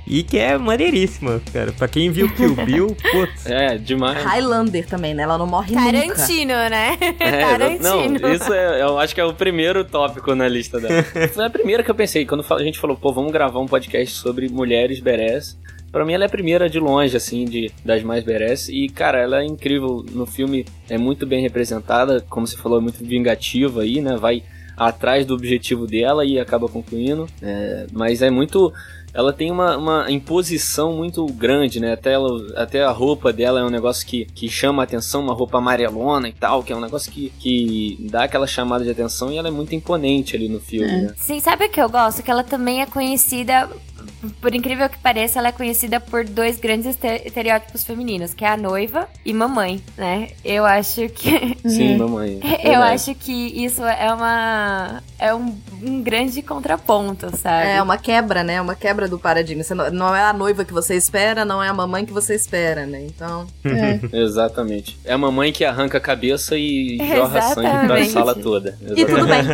e que é maneiríssima, cara. Pra quem viu Kill Bill, putz. É, demais. Highlander também, né? Ela não morre nunca. Tarantino, né? É, Tarantino. não, isso é, eu acho que é o primeiro tópico na lista dela. Foi a primeira que eu pensei, quando a gente falou, pô, vamos gravar um podcast sobre mulheres badass. Pra mim ela é a primeira de longe, assim, de, das mais badass. E, cara, ela é incrível no filme, é muito bem representada, como você falou, é muito vingativa aí, né? Vai atrás do objetivo dela e acaba concluindo. É, mas é muito... Ela tem uma, uma imposição muito grande, né? Até, ela, até a roupa dela é um negócio que, que chama a atenção, uma roupa amarelona e tal, que é um negócio que, que dá aquela chamada de atenção e ela é muito imponente ali no filme, né? Sim, sabe o que eu gosto? Que ela também é conhecida, por incrível que pareça, ela é conhecida por dois grandes este- estereótipos femininos, que é a noiva e mamãe, né? Eu acho que. Sim, mamãe. Eu Verdade. acho que isso é uma. É um, um grande contraponto, sabe? É uma quebra, né? Uma quebra do paradigma. Você não, não é a noiva que você espera, não é a mamãe que você espera, né? Então. Exatamente. É a mamãe que arranca a cabeça e jorra sangue pra Exatamente. sala toda. E tudo bem.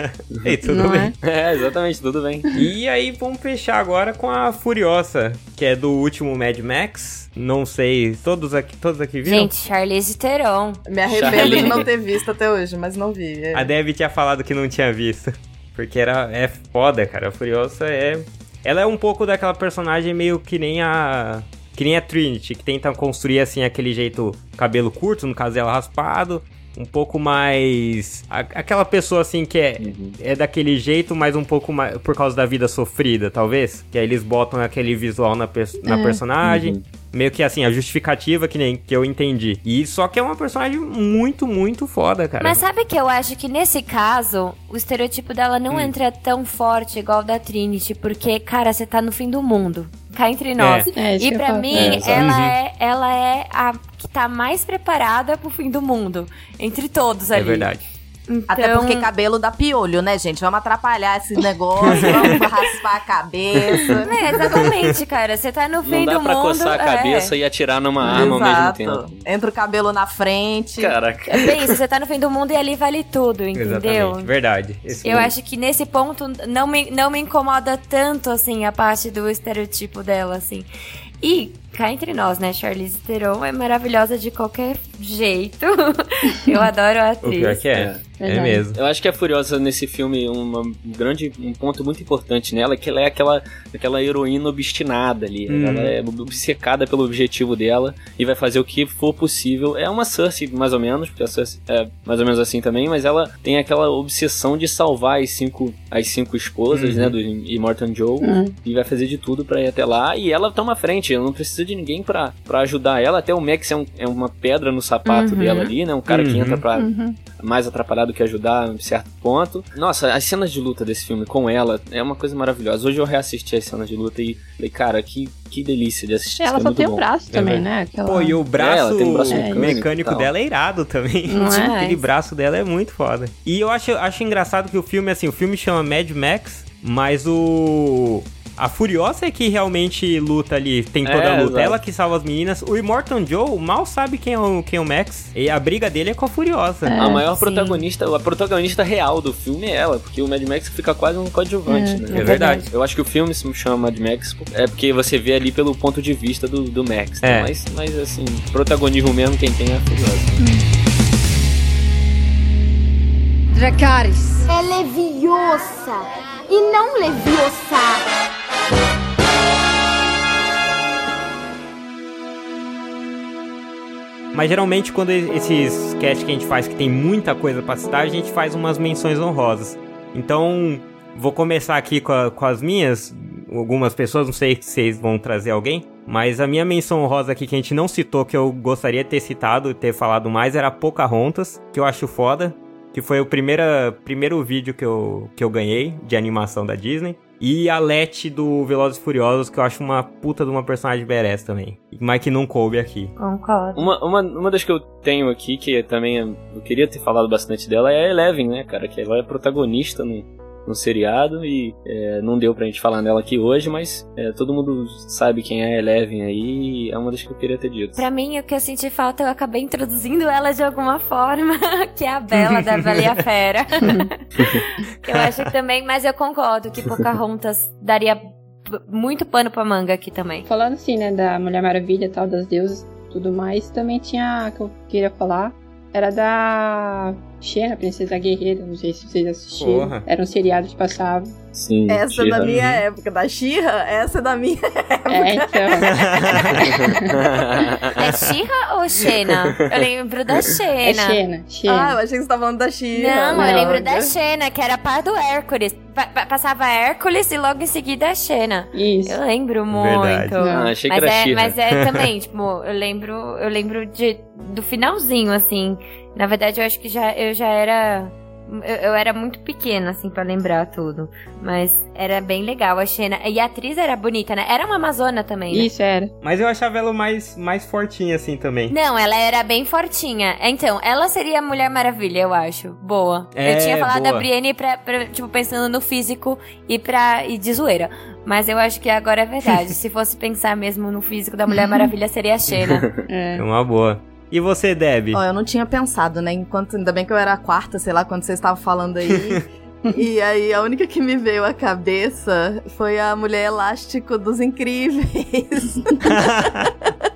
E tudo Não bem. É, exatamente, tudo bem. E aí vamos fechar agora com a Furiosa, que é do último Mad Max. Não sei, todos aqui, todos aqui viram? Gente, Charlize Theron. Me arrependo Charlie. de não ter visto até hoje, mas não vi. É. A Dev tinha falado que não tinha visto. Porque era, é foda, cara. A Furiosa é. Ela é um pouco daquela personagem meio que nem a. Que nem a Trinity, que tenta construir assim aquele jeito cabelo curto, no caso dela raspado. Um pouco mais. aquela pessoa assim que é, é daquele jeito, mas um pouco mais. Por causa da vida sofrida, talvez. Que aí eles botam aquele visual na, pers- na personagem. Uhum. Meio que assim, a justificativa que nem que eu entendi. E só que é uma personagem muito, muito foda, cara. Mas sabe que eu acho que nesse caso, o estereotipo dela não entra tão forte igual o da Trinity, porque, cara, você tá no fim do mundo. Cá entre nós. É, isso E falo. mim, É, ela, Uhum. é, ela é a que tá mais preparada pro fim do mundo. Entre todos ali. É verdade. Então, Até porque cabelo dá piolho, né, gente? Vamos atrapalhar esse negócio, vamos raspar a cabeça. É, exatamente, cara. Você tá no Não fim dá do pra mundo. coçar a é. cabeça e atirar numa arma ao mesmo tempo. Entra o cabelo na frente. Caraca. É bem isso, você tá no fim do mundo e ali vale tudo, entendeu? Exatamente. Verdade. Esse Eu ponto. acho que nesse ponto não me, não me incomoda tanto, assim, a parte do estereotipo dela, assim. E, cá entre nós, né, Charlize Theron é maravilhosa de qualquer jeito. Eu adoro a O atriz. pior que é. É, Verdade. mesmo. Eu acho que a Furiosa nesse filme, uma um grande, um ponto muito importante nela é que ela é aquela, aquela heroína obstinada ali. Hum. Ela é obcecada pelo objetivo dela e vai fazer o que for possível. É uma Cersei, mais ou menos, porque a Cersei é mais ou menos assim também, mas ela tem aquela obsessão de salvar as cinco, as cinco esposas, Uhum. né, do Immortan Joe, e vai fazer de tudo pra ir até lá. E ela toma frente, ela não precisa de ninguém pra, pra ajudar ela. Até o Max é, um- é uma pedra no sapato Uhum. dela ali, né, um cara que Uhum. entra pra mais atrapalhar do que ajudar em certo ponto. Nossa, as cenas de luta desse filme com ela é uma coisa maravilhosa. Hoje eu reassisti as cenas de luta e falei, cara, que, que delícia de assistir. Ela é só tem bom. um braço também, É né? Aquela... Pô, e o braço, ela tem um braço mecânico, e dela é irado também. Não é? Aquele braço dela é muito foda. E eu acho, acho engraçado que o filme, assim, o filme chama Mad Max, mas o. A Furiosa é que realmente luta ali, tem toda É, a luta. exato. Ela que salva as meninas. O Immortan Joe mal sabe quem é o, quem é o Max. E a briga dele é com a Furiosa. A maior sim. protagonista, a protagonista real do filme é ela, porque o Mad Max fica quase um coadjuvante, né? É verdade. Eu acho que o filme se chama Mad Max é porque você vê ali pelo ponto de vista do, do Max. né? É. Mas, mas assim, protagonismo mesmo quem tem é a Furiosa. Dracarys. É leviosa e não leviosa. Mas geralmente quando esses cast que a gente faz que tem muita coisa pra citar, a gente faz umas menções honrosas. Então, vou começar aqui com, a- com as minhas. Algumas pessoas, não sei se vocês vão trazer alguém. Mas a minha menção honrosa aqui que a gente não citou, que eu gostaria de ter citado e ter falado mais, era Pocahontas, que eu acho foda. Que foi o primeira, primeiro vídeo que eu, que eu ganhei de animação da Disney. E a Letty do Velozes e Furiosos, que eu acho uma puta de uma personagem badass também. Mas que não coube aqui. Concordo. Uma, uma, uma das que eu tenho aqui, que também eu queria ter falado bastante dela, é a Eleven, né, cara? Que ela é protagonista no, no seriado e é, não deu pra gente falar nela aqui hoje, mas é, todo mundo sabe quem é a Eleven aí e é uma das que eu queria ter dito. Pra mim, o que eu senti falta, eu acabei introduzindo ela de alguma forma, que é a Bela da Bela e a Fera. eu acho que também, mas eu concordo que Pocahontas daria muito pano pra manga aqui também. Falando assim, né, da Mulher Maravilha e tal, das deusas tudo mais, também tinha, que eu queria falar, era da Xena, Princesa Guerreira, não sei se vocês assistiram. Porra. Era um seriado que passava. Sim, Essa é da minha época, da Xirra, essa é da minha É, então. É Xirra ou Xena? Eu lembro da É Xena. Xena, Ah, eu Xena. achei que você tava falando da Xirra. Não, Não, eu lembro eu- da Xena, que era par do Hércules. Pa- pa- passava Hércules e logo em seguida a Xena. Isso. Eu lembro muito. Verdade. Ah, achei que mas, era é, mas é também, tipo, eu lembro, eu lembro de, do finalzinho, assim. Na verdade, eu acho que já, eu já era. Eu, eu era muito pequena, assim, pra lembrar tudo. Mas era bem legal a Xena. E a atriz era bonita, né? Era uma amazona também. né? Isso era. Mas eu achava ela mais, mais fortinha assim também. Não, ela era bem fortinha. Então, ela seria a Mulher Maravilha, eu acho. Boa. É, eu tinha falado da boa. Brienne pra, pra, tipo, pensando no físico e pra. e de zoeira. Mas eu acho que agora é verdade. Se fosse pensar mesmo no físico da Mulher Maravilha, seria a Xena. É. É uma boa. E você, Deb? Ó, eu não tinha pensado, né? Enquanto, ainda bem que eu era a quarta, sei lá, quando vocês estavam falando aí. e aí, a única que me veio à cabeça foi a mulher elástico dos incríveis.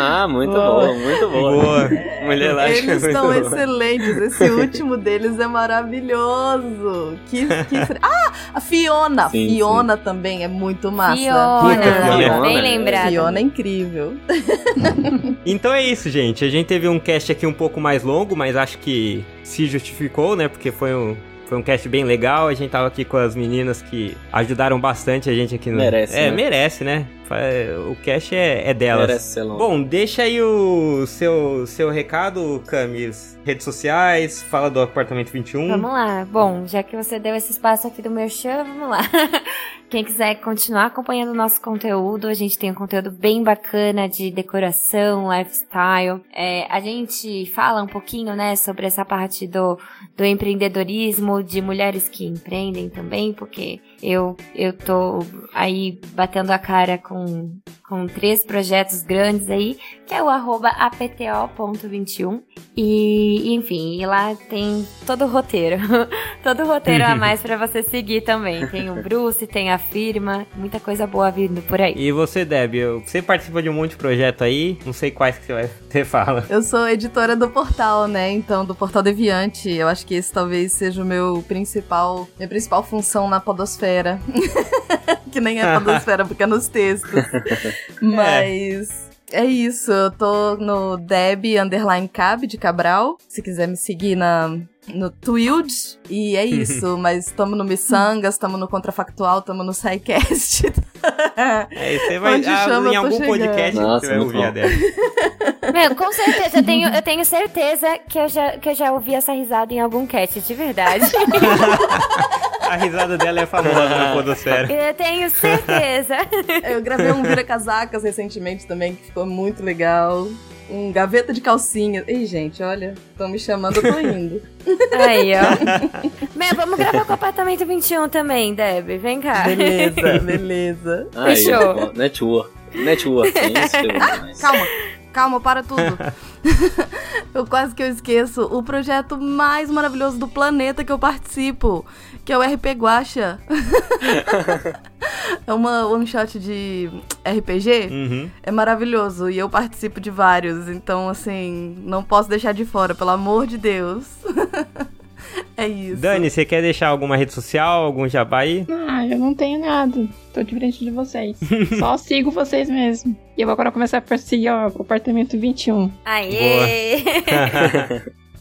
Ah, muito Boa. boa, muito boa. Boa. Mulher elástica é Eles muito estão boa. excelentes. Esse último deles é maravilhoso. Que, que... Ah, a Fiona. Sim, Fiona também é muito massa. Fiona, Fiona, bem lembrada. Fiona é incrível. Então é isso, gente. A gente teve um cast aqui um pouco mais longo, mas acho que se justificou, né? Porque foi um, foi um cast bem legal. A gente tava aqui com as meninas que ajudaram bastante a gente aqui no. Merece, É, né? merece, né? O cast é, é delas. Merece ser longo. Bom, deixa aí o seu, seu recado, Camis. Redes sociais, fala do apartamento 21. Vamos lá. Bom, já que você deu esse espaço aqui do meu show, vamos lá. Quem quiser continuar acompanhando o nosso conteúdo, a gente tem um conteúdo bem bacana de decoração, lifestyle. É, a gente fala um pouquinho, né, sobre essa parte do, do empreendedorismo, de mulheres que empreendem também, porque eu, eu tô aí batendo a cara com, com três projetos grandes aí, que é o arroba apto.21. E, enfim, e lá tem todo o roteiro. todo o roteiro a mais pra você seguir também. Tem o Bruce, tem a firma, muita coisa boa vindo por aí. E você, Deb, você participa de um monte de projeto aí, não sei quais que você vai você fala. Eu sou editora do portal, né? Então, do Portal Deviante. Eu acho que esse talvez seja o meu principal, minha principal função na podosfera. que nem é podosfera, porque é nos textos. Mas é isso, eu tô no Deb underline Cab de Cabral. Se quiser me seguir na no Twilde, e é isso, mas estamos no Missangas, estamos no Contrafactual, estamos no SciCast. É, você vai Onde ah, chama, em algum chegando. podcast Nossa, você vai ouvir a bom. Deb. Meu, com certeza, eu tenho, eu tenho certeza que eu, já, que eu já ouvi essa risada em algum cast, de verdade. A risada dela é famosa na podosfera. eu tenho certeza. Eu gravei um Vira Casacas recentemente também, que ficou muito legal. um gaveta de calcinha. Ei, gente, olha, estão me chamando, eu tô indo. Aí, ó. Bem, vamos gravar com o apartamento 21 também, Deb. Vem cá. Beleza, beleza. Aí, Fechou. Network. Network. Calma, calma, para tudo. eu quase que eu esqueço o projeto mais maravilhoso do planeta que eu participo, que é o RP Guacha. é uma one shot de RPG. Uhum. É maravilhoso e eu participo de vários, então assim, não posso deixar de fora, pelo amor de Deus. é isso. Dani, você quer deixar alguma rede social, algum jabá aí? Ah, eu não tenho nada. Tô diferente de vocês. Só sigo vocês mesmo. E eu vou agora começar a seguir ó, o apartamento 21. Aê!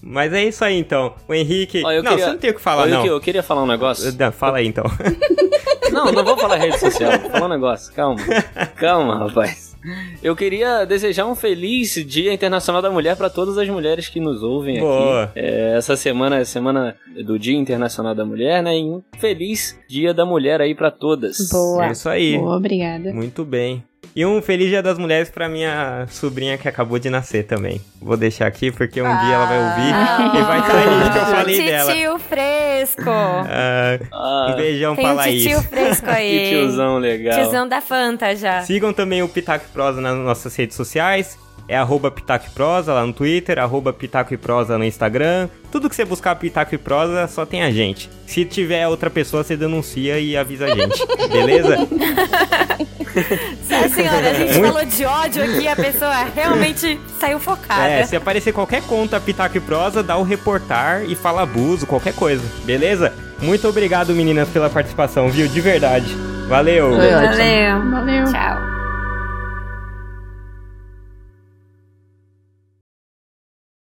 Mas é isso aí então. O Henrique. Ó, eu não, queria- você não tem o que falar, não. Eu, eu queria falar um negócio. Não, Fala aí então. Não, não vou falar rede social, vou falar um negócio. Calma. Calma, rapaz. Eu queria desejar um feliz Dia Internacional da Mulher para todas as mulheres que nos ouvem Boa. aqui. É, essa semana é a semana do Dia Internacional da Mulher, né? E um feliz Dia da Mulher aí para todas. Boa. É isso aí. Boa, obrigada. Muito bem. E um feliz dia das mulheres pra minha sobrinha que acabou de nascer também. Vou deixar aqui porque um dia ela vai ouvir e vai sair que eu falei dela. Titio fresco. Ah, Ah, um beijão Tem pra um Laís. titio fresco que aí. tiozão legal. Tiozão da Fanta já. Sigam também o Pitaco e Prosa nas nossas redes sociais. É arroba Pitaco e Prosa lá no Twitter, arroba Pitaco e Prosa no Instagram. Tudo que você buscar Pitaco e Prosa, só tem a gente. Se tiver outra pessoa, você denuncia e avisa a gente. Beleza? Nossa senhora, a gente Muito- falou de ódio aqui, a pessoa realmente saiu focada. É, se aparecer qualquer conta Pitaco e Prosa, dá o reportar e fala abuso, qualquer coisa. Beleza? Muito obrigado, meninas, pela participação, viu? De verdade. Valeu! Valeu. Valeu. Tchau.